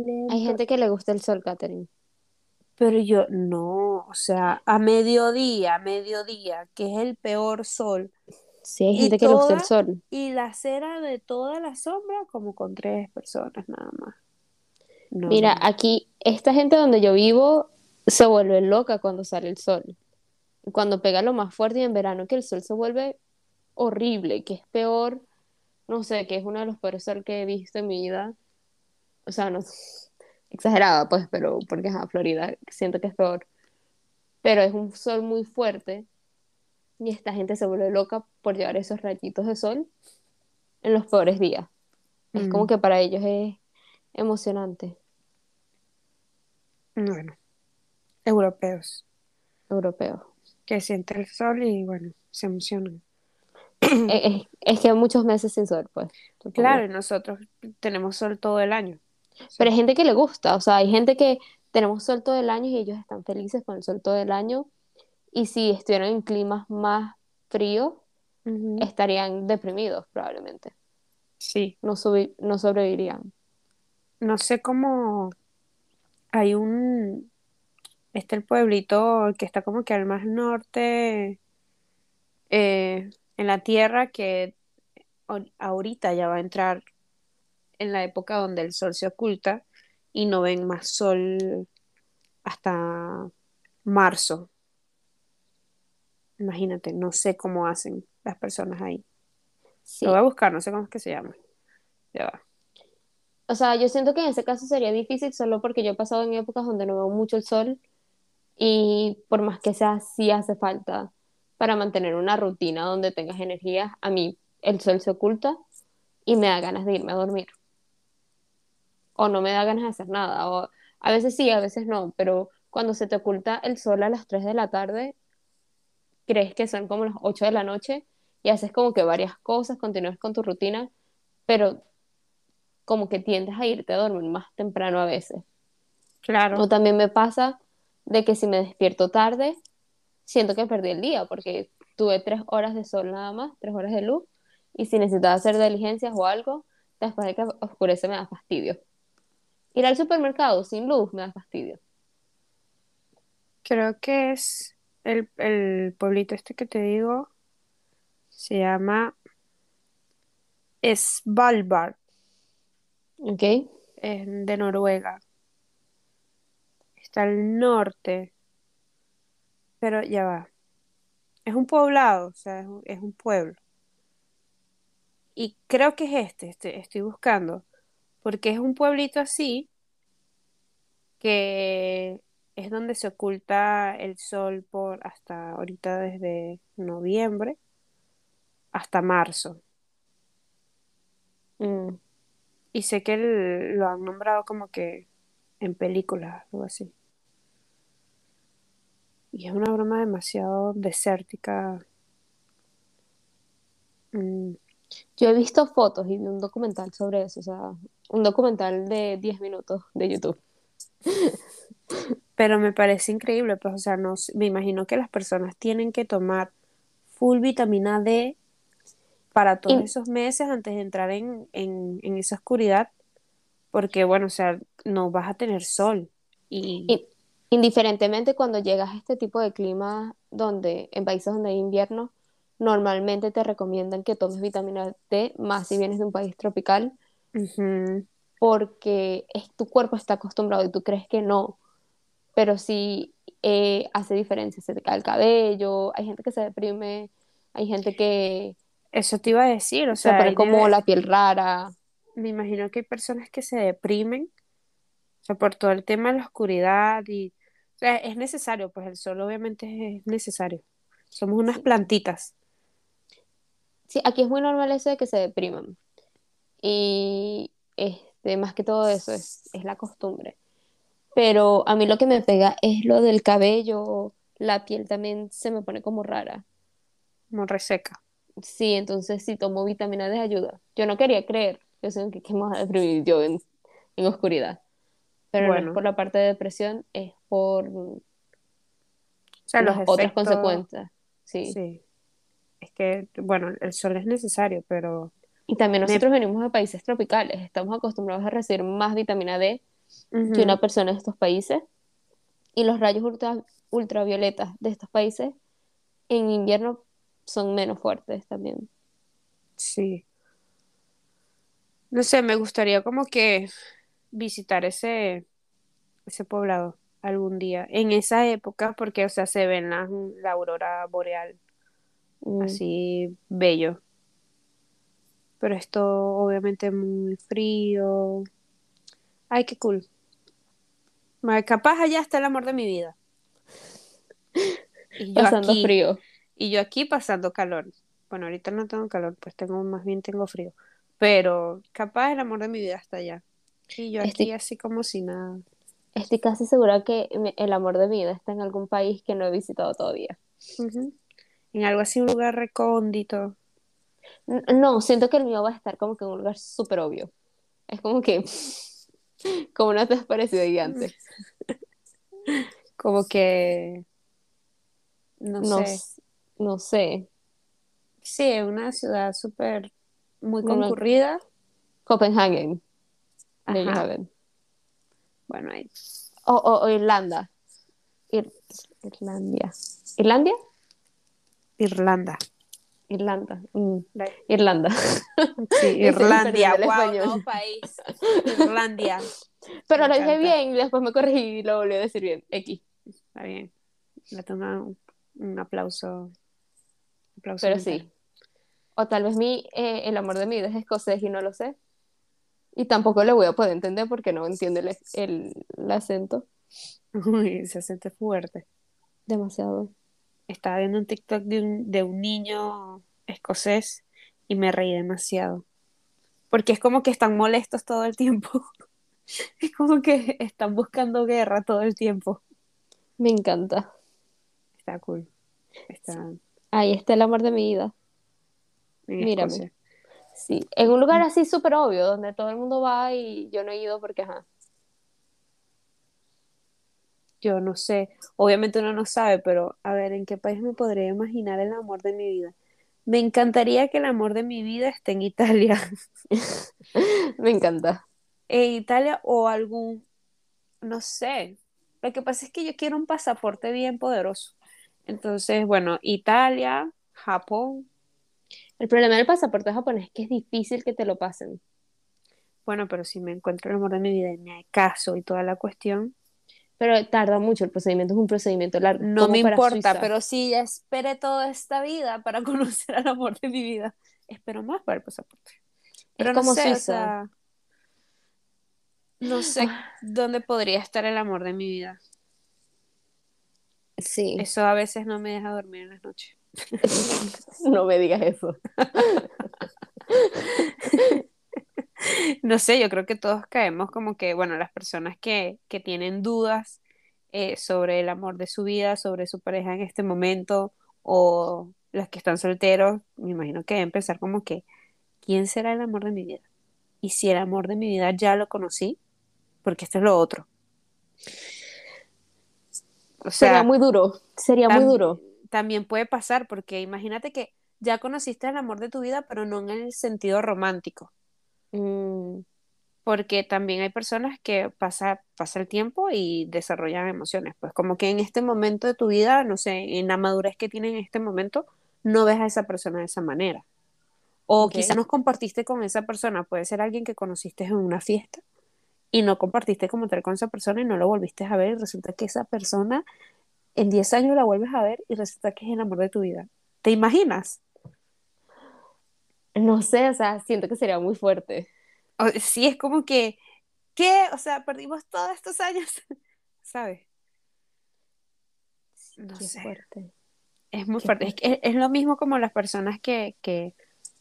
lento. Hay gente que le gusta el sol, Catherine. Pero yo, no, o sea, a mediodía, a mediodía, que es el peor sol, Sí, hay Y gente que le gusta el sol. y la acera de toda la sombra, como con tres personas nada más. No, Mira, no. aquí, esta gente donde yo vivo se vuelve loca cuando sale el sol. Cuando pega lo más fuerte y en verano que el sol se vuelve horrible, que es peor, no sé, que es uno de los peores sol que he visto en mi vida. O sea, no exagerada, pues, pero porque es a Florida, siento que es peor. Pero es un sol muy fuerte y esta gente se vuelve loca por llevar esos rayitos de sol en los peores días. Es como Mm. que para ellos es emocionante. Bueno, europeos europeo. que sienten el sol y bueno, se emocionan. Es, es- es que muchos meses sin sol, pues. supongo. Claro, y nosotros tenemos sol todo el año. Pero hay gente que le gusta, o sea, hay gente que tenemos sol todo el año y ellos están felices con el sol todo el año. Y si estuvieran en climas más fríos, no sé cómo hay un, está el pueblito que está como que al más norte eh, en la tierra que ahor- ahorita ya va a entrar en la época donde el sol se oculta y no ven más sol hasta marzo. Imagínate, no sé cómo hacen las personas ahí. Lo voy a buscar, no sé cómo es que se llama. Ya va. O sea, yo siento que en ese caso sería difícil solo porque yo he pasado en épocas donde no veo mucho el sol y por más que sea, sí hace falta para mantener una rutina donde tengas energía. A mí el sol se oculta y me da ganas de irme a dormir. O no me da ganas de hacer nada. O a veces sí, a veces no, pero cuando se te oculta el sol a las 3 de la tarde, crees que son como las 8 de la noche y haces como que varias cosas, continúas con tu rutina, pero como que tiendes a irte a dormir más temprano a veces. Claro, O también me pasa de que si me despierto tarde, siento que perdí el día porque tuve tres horas de sol nada más, tres horas de luz, y si necesitaba hacer diligencias o algo, después de que oscurece me da fastidio. Ir al supermercado sin luz me da fastidio. creo que es el, el pueblito este que te digo, se llama Svalbard, ¿Ok? es de Noruega. Está al norte, pero ya va. Es un poblado, o sea, es un, pueblo. Y creo que es este, este, estoy buscando, porque es un pueblito así que es donde se oculta el sol por hasta ahorita desde noviembre hasta marzo. Mm. Y sé que el- lo han nombrado como que en películas, algo así. Y es una broma demasiado desértica. Mm, Yo he visto fotos y vi un documental sobre eso, o sea, un documental de 10 minutos de YouTube. Pero me parece increíble, pues, o sea, no, me imagino que las personas tienen que tomar full vitamina D para todos Y, esos meses antes de entrar en, en, en esa oscuridad, porque, bueno, o sea, no vas a tener sol. Y, y indiferentemente cuando llegas a este tipo de clima donde, en países donde hay invierno, normalmente te recomiendan que tomes vitamina D, más si vienes de un país tropical, porque es, tu cuerpo está acostumbrado y tú crees que no, pero sí eh, hace diferencia, se te cae el cabello, hay gente que se deprime, hay gente que Eso te iba a decir, o se sea, como debe- la piel rara. me imagino que hay personas que se deprimen, o sea, por todo el tema de la oscuridad y, o sea, es necesario, pues el sol obviamente es necesario. Somos unas plantitas. sí, aquí es muy normal eso de que se depriman. Y este, más que todo eso es, es la costumbre. Pero a mí lo que me pega es lo del cabello, la piel también se me pone como rara. como reseca. Sí, entonces si tomo vitamina D ayuda. Yo no quería creer, yo sé que qué a deprimir yo en, en oscuridad. Pero no es por la parte de depresión, es por o sea, los las otras efectos, consecuencias. Sí. sí, es que, bueno, el sol es necesario, pero Y también me... nosotros venimos de países tropicales, estamos acostumbrados a recibir más vitamina D que una persona de estos países. Y los rayos ultra- ultravioletas de estos países en invierno son menos fuertes también. sí, no sé, me gustaría como que visitar ese, ese poblado algún día, en esa época, porque, o sea, se ven las, la aurora boreal Mm. así bello, pero esto obviamente muy frío. Ay, qué cool. Capaz allá está el amor de mi vida. Y yo Pasando aquí, frío. y yo aquí pasando calor. Bueno, ahorita no tengo calor, pues tengo, más bien tengo frío. Pero capaz el amor de mi vida está allá. Y yo aquí Estoy, así como si nada. estoy casi segura que me- el amor de mi vida está en algún país que no he visitado todavía. En algo así, un lugar recóndito. No, siento que el mío va a estar como que en un lugar súper obvio. Es como que, como no te has parecido ahí antes. Como que, no No, sé. no sé. Sí, es una ciudad súper, muy concurrida. Copenhagen. De ellos Ajá. a ver. Bueno, ahí. O, o- o Irlanda. Ir- Irlandia. ¿Irlandia? Irlanda. Irlanda. mm, La- Irlanda. Sí, Irlandia. Wow, país. Irlandia. Pero Me lo dije bien y después me corregí y lo volví a decir bien. X. Está bien. Le toma un, un aplauso. aplauso Pero mental. sí. O tal vez mi, eh, el amor de mi vida es escocés y no lo sé. Y tampoco le voy a poder entender porque no entiende el, el- el acento. Uy, se siente fuerte. Demasiado. Estaba viendo un TikTok de un, de un niño escocés y me reí demasiado. Porque es como que están molestos todo el tiempo. Es como que están buscando guerra todo el tiempo. Me encanta. Está cool. Está Ahí está el amor de mi vida. en Mírame. Escocia. Sí. En un lugar así súper obvio, donde todo el mundo va y yo no he ido porque, ajá. Yo no sé, obviamente uno no sabe, pero a ver, ¿en qué país me podría imaginar el amor de mi vida? Me encantaría que el amor de mi vida esté en Italia. Me encanta. En Italia o algún, no sé. Lo que pasa es que yo quiero un pasaporte bien poderoso. Entonces, bueno, Italia, Japón. El problema del pasaporte japonés es que es difícil que te lo pasen. Bueno, pero si me encuentro el amor de mi vida y me caso y toda la cuestión, Pero tarda mucho, el procedimiento es un procedimiento largo. no me importa, pero si ya esperé toda esta vida para conocer al amor de mi vida, espero más para el pasaporte. Pero es no como sé, o Suiza. sea, no sé dónde podría estar el amor de mi vida. Sí, Eso a veces no me deja dormir en las noches. no me digas eso. No sé, yo creo que todos caemos como que, bueno, las personas que, que tienen dudas eh, sobre el amor de su vida, sobre su pareja en este momento, o las que están solteros, me imagino que deben pensar como que, ¿quién será el amor de mi vida? Y si el amor de mi vida ya lo conocí, porque esto es lo otro. O Sería muy duro, sería muy duro. También puede pasar, porque imagínate que ya conociste el amor de tu vida, pero no en el sentido romántico. Mm, porque también hay personas que pasa, pasa el tiempo y desarrollan emociones. Pues como que en este momento de tu vida, no sé, en la madurez que tienes en este momento, no ves a esa persona de esa manera. O Ok. quizás no compartiste con esa persona, puede ser alguien que conociste en una fiesta y no compartiste como tal con esa persona y no lo volviste a ver y resulta que esa persona en 10 años la vuelves a ver y resulta que es el amor de tu vida. ¿Te imaginas? no sé, o sea, siento que sería muy fuerte. O- sí, es como que, ¿qué? O sea, perdimos todos estos años, ¿sabes? No Qué sé. fuerte. Es muy Qué fuerte. Es, es lo mismo como las personas que, que,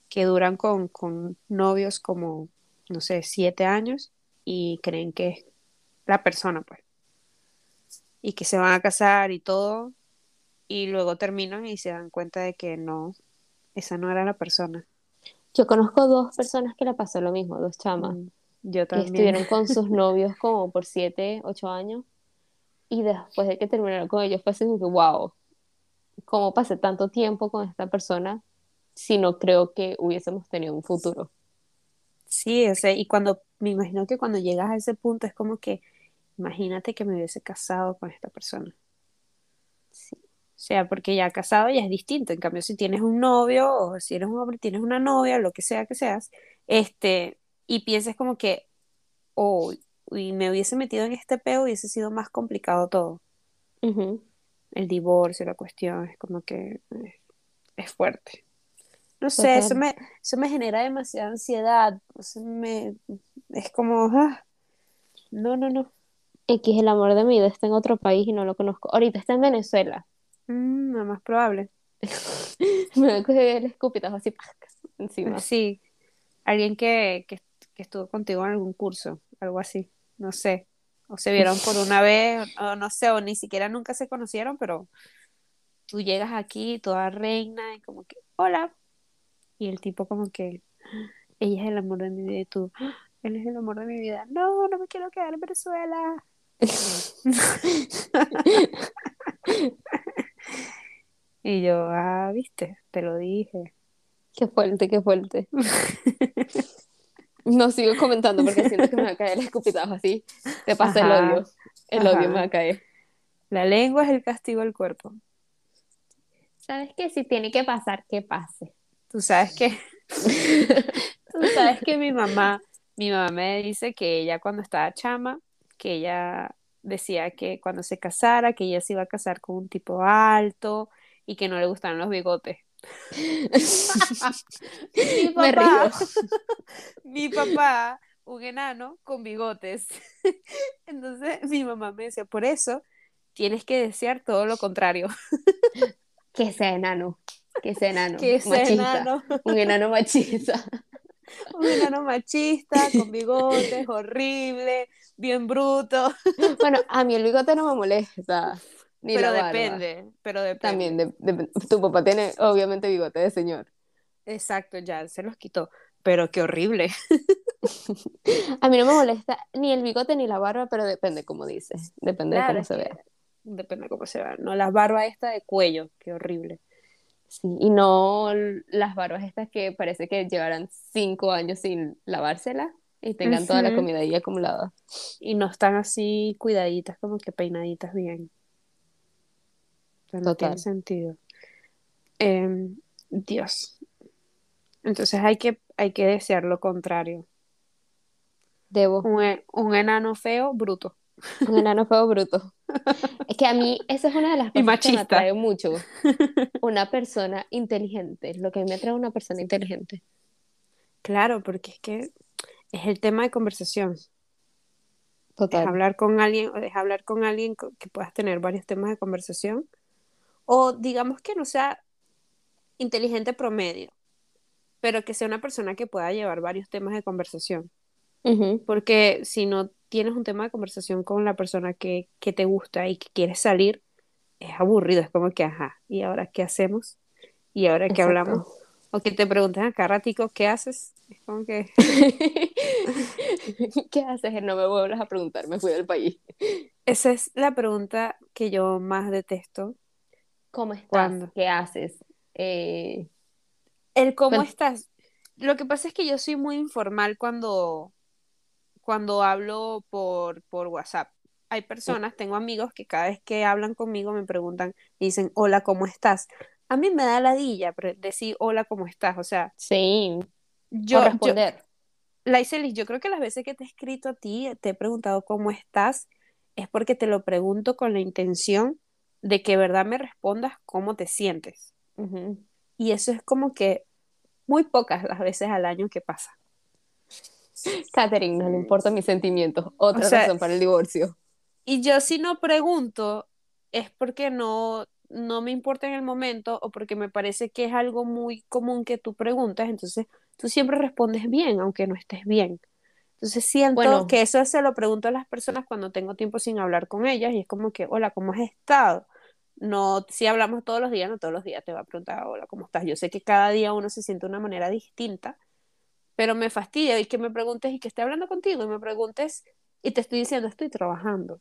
que duran con, con novios como, no sé, siete años y creen que es la persona, pues. Y que se van a casar y todo, y luego terminan y se dan cuenta de que no, esa no era la persona. Yo conozco dos personas que le pasó lo mismo, dos chamas, Mm, Yo que también. estuvieron con sus novios como por siete, ocho años, y después de que terminaron con ellos fue así como que, wow, ¿cómo pasé tanto tiempo con esta persona si no creo que hubiésemos tenido un futuro? Sí, o sea, y cuando, me imagino que cuando llegas a ese punto es como que, imagínate que me hubiese casado con esta persona. Sí. O sea, porque ya casado ya es distinto. En cambio, si tienes un novio o si eres un hombre, tienes una novia, lo que sea que seas, este, y piensas como que, oh, y me hubiese metido en este peo, hubiese sido más complicado todo. El divorcio, la cuestión, es como que eh, es fuerte. No sé, eso me, eso me genera demasiada ansiedad. O sea, me, es como, ah, no, no, no. X, el amor de mi vida está en otro país y no lo conozco. Ahorita está en Venezuela. Mm, lo más probable. Me voy a coger el escupitajo así encima. Sí, alguien que, que, que estuvo contigo en algún curso, algo así, no sé. O se vieron por una vez, o no sé, o ni siquiera nunca se conocieron, pero tú llegas aquí toda reina y como que, hola. Y el tipo como que, ella es el amor de mi vida y tú, "Ah, él es el amor de mi vida. No, no me quiero quedar en Venezuela. Y yo, ah, viste, te lo dije. Qué fuerte, qué fuerte. No sigo comentando porque siento que me va a caer el escupitajo así. Te pasa el odio. El odio me va a caer. La lengua es el castigo del cuerpo. ¿Sabes qué? Si tiene que pasar, que pase. Tú sabes que, tú sabes que mi mamá, mi mamá me dice que ella cuando estaba chama, que ella decía que cuando se casara, que ella se iba a casar con un tipo alto y que no le gustaban los bigotes. Mi Me papá, río. mi papá, un enano con bigotes. Entonces mi mamá me decía, por eso tienes que desear todo lo contrario, Que sea enano. Que sea enano. que machista. enano, Un enano machista. un enano machista, con bigotes, horrible, bien bruto, Bueno, a mí el bigote no me molesta. Ni pero la barba. depende, pero depende. También, de- de- tu papá tiene obviamente bigote de señor. Exacto, ya se los quitó, pero qué horrible. A mí no me molesta ni el bigote ni la barba, pero depende, como dices. Depende Claro, de cómo se vea. Depende cómo se vean, no, las barbas esta de cuello, qué horrible. Sí, y no las barbas estas que parece que llevarán cinco años sin lavársela y tengan toda la comida ahí acumulada. Y no están así cuidaditas, como que peinaditas bien. O sea, no Total. tiene sentido. Em, Dios. Entonces hay que, hay que desear lo contrario. Debo. Un, e- un enano feo, bruto. Un enano feo bruto. Es que a mí esa es una de las cosas que me atrae mucho. Una persona inteligente. Lo que me atrae una persona inteligente. Claro, porque es que es el tema de conversación. Es Total. hablar con alguien, o es hablar con alguien que puedas tener varios temas de conversación. O digamos que no sea inteligente promedio, pero que sea una persona que pueda llevar varios temas de conversación. Porque si no tienes un tema de conversación con la persona que, que te gusta y que quieres salir, es aburrido. Es como que, ajá, ¿y ahora qué hacemos? ¿Y ahora qué Exacto. hablamos? O que te pregunten acá ratico, ¿qué haces? Es como que, ¿Qué haces? No me vuelvas a preguntar, me fui del país. esa es la pregunta que yo más detesto. ¿Cómo estás? ¿Cuándo? ¿Qué haces? Eh, El cómo estás. Lo que pasa es que yo soy muy informal cuando, cuando hablo por, por WhatsApp. Hay personas, tengo amigos que cada vez que hablan conmigo me preguntan, dicen, hola, ¿cómo estás? A mí me da ladilla decir, hola, ¿cómo estás? O sea, sí, yo, yo, corresponder. Laicelis, yo creo que las veces que te he escrito a ti, te he preguntado cómo estás, es porque te lo pregunto con la intención de que verdad me respondas cómo te sientes. Y eso es como que muy pocas las veces al año que pasa. Catherine, no le importan mis sentimientos. Otra O sea, razón para el divorcio. Y yo si no pregunto es porque no, no me importa en el momento o porque me parece que es algo muy común que tú preguntas, entonces tú siempre respondes bien, aunque no estés bien. Entonces siento Bueno. que eso se lo pregunto a las personas cuando tengo tiempo sin hablar con ellas y es como que, hola, ¿cómo has estado? No, si hablamos todos los días, no todos los días te va a preguntar, hola, ¿cómo estás? Yo sé que cada día uno se siente de una manera distinta, pero me fastidia y que me preguntes y que esté hablando contigo y me preguntes y te estoy diciendo, estoy trabajando,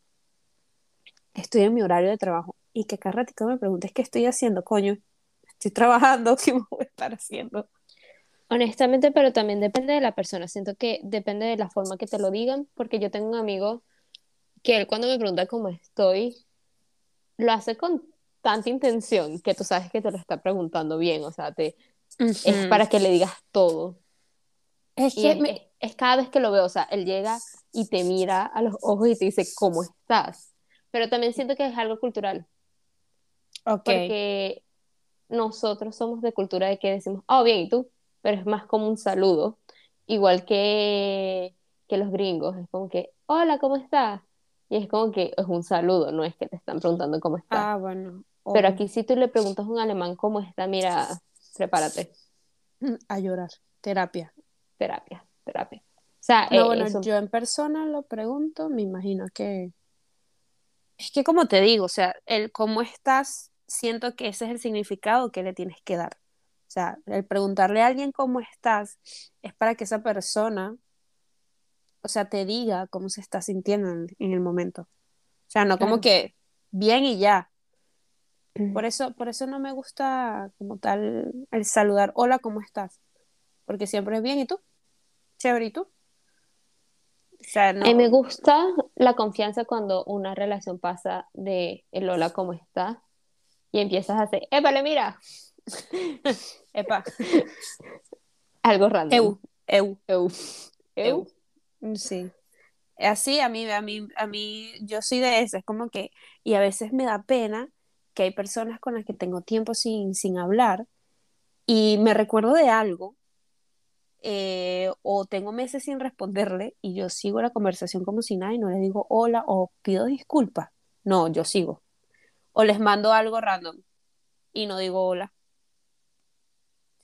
estoy en mi horario de trabajo y que cada ratito me preguntes qué estoy haciendo, coño, estoy trabajando, ¿qué voy a estar haciendo? Honestamente, pero también depende de la persona. Siento que depende de la forma que te lo digan, porque yo tengo un amigo que él cuando me pregunta cómo estoy, lo hace con tanta intención que tú sabes que te lo está preguntando bien, o sea, te, es Ujú. para que le digas todo. Es que es, me- es- es cada vez que lo veo, o sea, él llega y te mira a los ojos y te dice, ¿cómo estás? Pero también siento que es algo cultural, ok, porque nosotros somos de cultura de que decimos, oh, bien, ¿y tú? Pero es más como un saludo, igual que, que los gringos, es como que, hola, ¿cómo estás? Y es como que es un saludo, no es que te están preguntando cómo estás. ah, bueno, Pero o- aquí si tú le preguntas a un alemán cómo está, mira, prepárate, a llorar, terapia. terapia, terapia. O sea, No, eh, bueno, eso- yo en persona lo pregunto, me imagino que... Es que como te digo, o sea, el cómo estás, siento que ese es el significado que le tienes que dar. O sea, el preguntarle a alguien cómo estás es para que esa persona, o sea, te diga cómo se está sintiendo en, en el momento. O sea, no como que bien y ya. Por eso, por eso no me gusta como tal el saludar, hola, ¿cómo estás? Porque siempre es bien, ¿y tú? Chévere, ¿y tú? Sea, A no. mí me gusta la confianza cuando una relación pasa de el hola, ¿cómo estás? Y empiezas a hacer, épale, mira, Epa. algo random. Eu, eu, Eu. Eu. eu. Sí. Así a mí, a mí, a mí, yo soy de esas, es como que, y a veces me da pena que hay personas con las que tengo tiempo sin, sin hablar y me recuerdo de algo eh, o tengo meses sin responderle y yo sigo la conversación como si nada y no les digo hola o pido disculpas. No, yo sigo. O les mando algo random y no digo hola.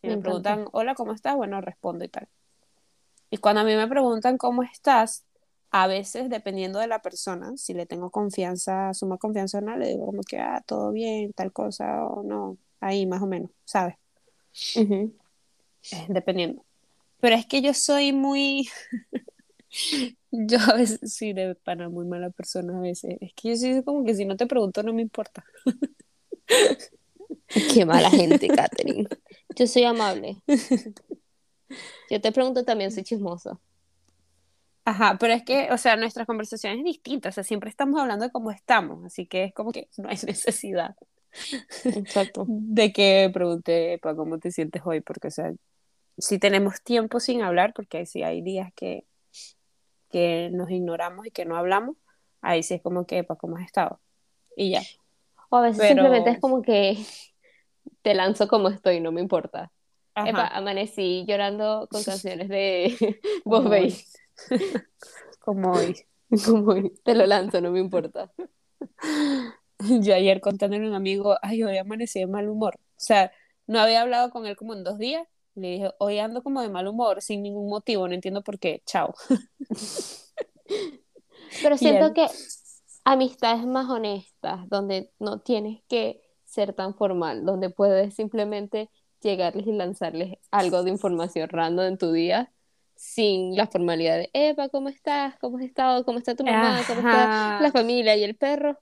Si Me preguntan hola, ¿cómo estás? Bueno, respondo y tal. Y cuando a mí me preguntan cómo estás, a veces, dependiendo de la persona, si le tengo confianza, suma confianza o no, le digo como que, ah, todo bien, tal cosa, o no, ahí más o menos, ¿sabes? Eh, dependiendo. Pero es que yo soy muy, yo a veces soy de pana muy mala persona a veces. Es que yo soy como que si no te pregunto no me importa. Qué mala gente, Katherine. Yo soy amable. Yo te pregunto también, soy chismosa. Ajá, pero es que, o sea, nuestras conversaciones distintas, o sea, siempre estamos hablando de cómo estamos, así que es como que no hay necesidad Exacto. de que pregunte para cómo te sientes hoy, porque, o sea, si tenemos tiempo sin hablar, porque si hay días que, que nos ignoramos y que no hablamos, ahí sí es como que, para cómo has estado. Y ya. O a veces Pero- simplemente es como que te lanzo como estoy, no me importa. Epa, amanecí llorando con canciones de Como veis. Como hoy. Como te lo lanzo, no me importa. Yo ayer contándole a un amigo, ay, hoy amanecí de mal humor. O sea, no había hablado con él como en dos días. Le dije, hoy ando como de mal humor, sin ningún motivo, no entiendo por qué. Chao. Pero siento él- que amistades más honestas, donde no tienes que ser tan formal, donde puedes simplemente llegarles y lanzarles algo de información random en tu día, sin la formalidad de, Eva, ¿cómo estás? ¿Cómo has estado? ¿Cómo está tu mamá? ¿Cómo está la familia y el perro?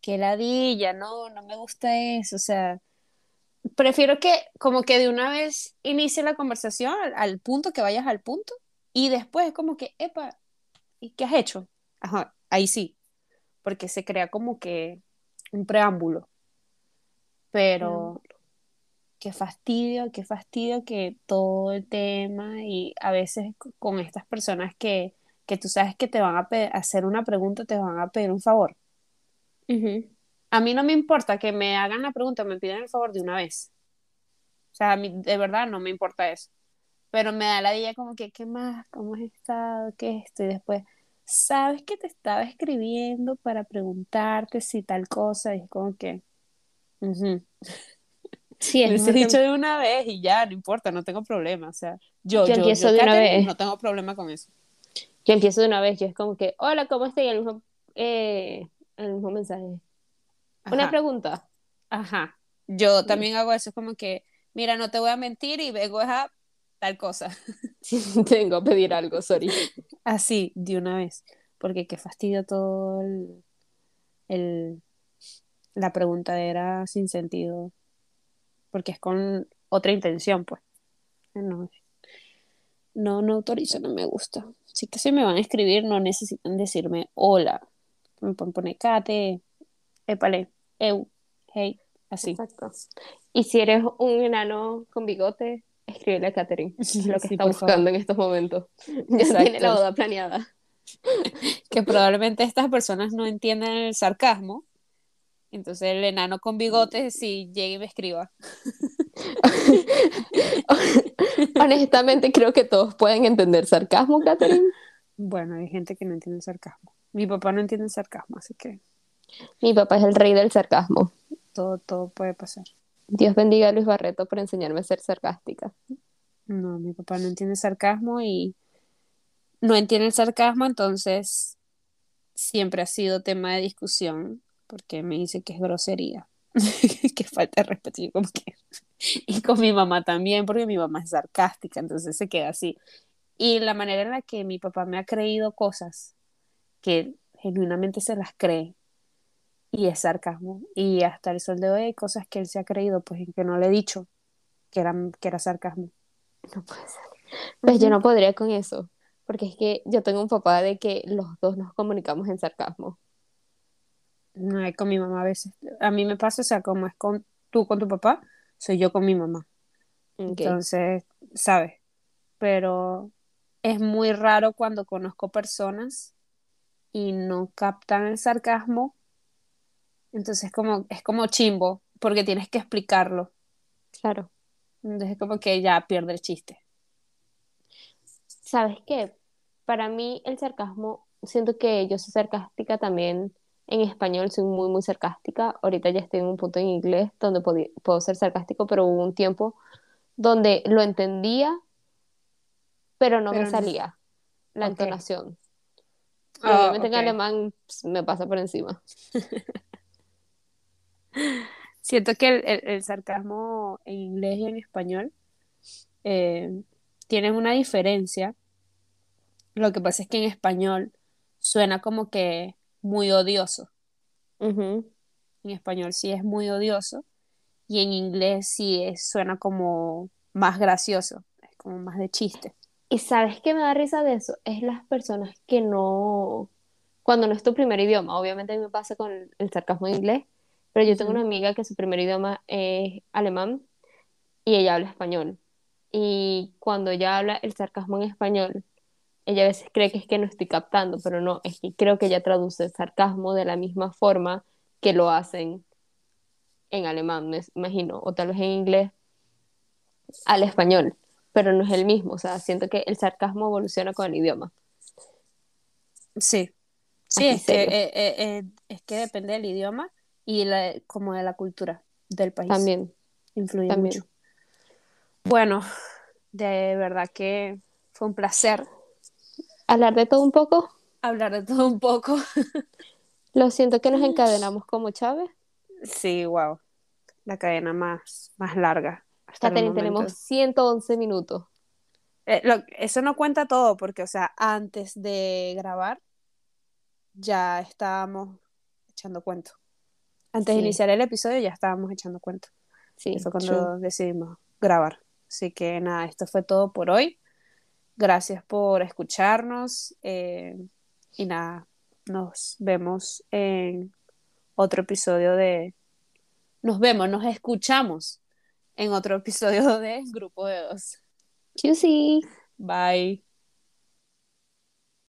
Qué ladilla, no, no me gusta eso. O sea, prefiero que como que de una vez inicie la conversación al, al punto, que vayas al punto, y después es como que, epa, ¿y qué has hecho? Ajá, ahí sí, porque se crea como que un preámbulo. Pero qué fastidio, qué fastidio que todo el tema y a veces con estas personas que, que tú sabes que te van a hacer una pregunta, te van a pedir un favor. Ujú. A mí no me importa que me hagan la pregunta, me pidan el favor de una vez. O sea, a mí de verdad no me importa eso. Pero me da la idea como que, ¿qué más? ¿Cómo has estado? ¿Qué es esto? Y después, ¿sabes que te estaba escribiendo para preguntarte si tal cosa? Y es como que, ujú. Sí, Lo es que- dicho de una vez y ya, no importa, no tengo problema. O sea, yo, Yo yo, empiezo yo, de una vez. no tengo problema con eso. Yo empiezo de una vez, yo es como que, hola, ¿cómo estás? Y el mismo, eh, el mismo mensaje. Una pregunta. ajá. Yo también hago eso, es como que, mira, no te voy a mentir y vengo a tal cosa. Tengo a pedir algo, sorry. Así, de una vez. Porque qué fastidio todo el, el- la preguntadera sin sentido. Porque es con otra intención, pues. No, no, no autorizo, no me gusta. Así que si me van a escribir, no necesitan decirme hola. Me pueden poner Kate, épale, eu, hey, así. Exacto. Y si eres un enano con bigote, escríbele a Katherine, es lo que Sí, está buscando favor. en estos momentos. Ya Exacto. tiene la boda planeada. Que probablemente estas personas no entiendan el sarcasmo. Entonces el enano con bigotes si llega y me escriba. Honestamente, creo que todos pueden entender sarcasmo, Katherine. Bueno, hay gente que no entiende el sarcasmo. Mi papá no entiende el sarcasmo, así que Mi papá es el rey del sarcasmo. todo, todo puede pasar. Dios bendiga a Luis Barreto por enseñarme a ser sarcástica. No, mi papá no entiende sarcasmo y no entiende el sarcasmo, entonces siempre ha sido tema de discusión porque me dice que es grosería, que falta de respeto. Como que... Y con mi mamá también, porque mi mamá es sarcástica, entonces se queda así. Y la manera en la que mi papá me ha creído cosas que genuinamente se las cree y es sarcasmo. Y hasta el sol de hoy hay cosas que él se ha creído, pues y que no le he dicho que era, que era sarcasmo. No puede ser. Pues yo no podría con eso, porque es que yo tengo un papá de que los dos nos comunicamos en sarcasmo. No, es con mi mamá a veces. A mí me pasa, o sea, como es con tú con tu papá, soy yo con mi mamá. Entonces, ¿sabes? Pero es muy raro cuando conozco personas y no captan el sarcasmo. Entonces, como, es como chimbo, porque tienes que explicarlo. Claro. Entonces, es como que ya pierde el chiste. ¿Sabes qué? Para mí el sarcasmo, siento que yo soy sarcástica también en español, soy muy, muy sarcástica. Ahorita ya estoy en un punto en inglés donde puedo ser sarcástico, pero hubo un tiempo donde lo entendía, pero no me Pero no- salía la Ok. entonación. Ah, obviamente en ok. alemán ps, me pasa por encima. Siento que el, el- el sarcasmo en inglés y en español eh, tienen una diferencia. Lo que pasa es que en español suena como que muy odioso. En español sí es muy odioso y en inglés sí es- suena como más gracioso, es como más de chiste. Y sabes qué me da risa de eso, es las personas que no, cuando no es tu primer idioma, obviamente a mí me pasa con el, el sarcasmo en inglés, pero yo tengo una amiga que su primer idioma es alemán y ella habla español. Y cuando ella habla el sarcasmo en español, ella a veces cree que es que no estoy captando, pero no, es que creo que ella traduce el sarcasmo de la misma forma que lo hacen en alemán, me imagino, o tal vez en inglés al español, pero no es el mismo, o sea, siento que el sarcasmo evoluciona con el idioma. Sí, sí, es que, eh, eh, eh, es que depende del idioma y la- como de la cultura del país. También, Influye también. mucho. Bueno, de verdad que fue un placer Hablar de todo un poco, hablar de todo un poco. lo siento que nos encadenamos como Chávez. Sí, wow. La cadena más, más larga hasta Catherine, tenemos 111 minutos. Eh, lo- eso no cuenta todo porque, o sea, antes de grabar ya estábamos echando cuento. Antes de iniciar el episodio ya estábamos echando cuento. Sí, fue true. cuando decidimos grabar. Así que nada, esto fue todo por hoy. Gracias por escucharnos. eh, y nada, nos vemos en otro episodio de... Nos vemos, nos escuchamos en otro episodio de Grupo de Dos. Juicy. Bye.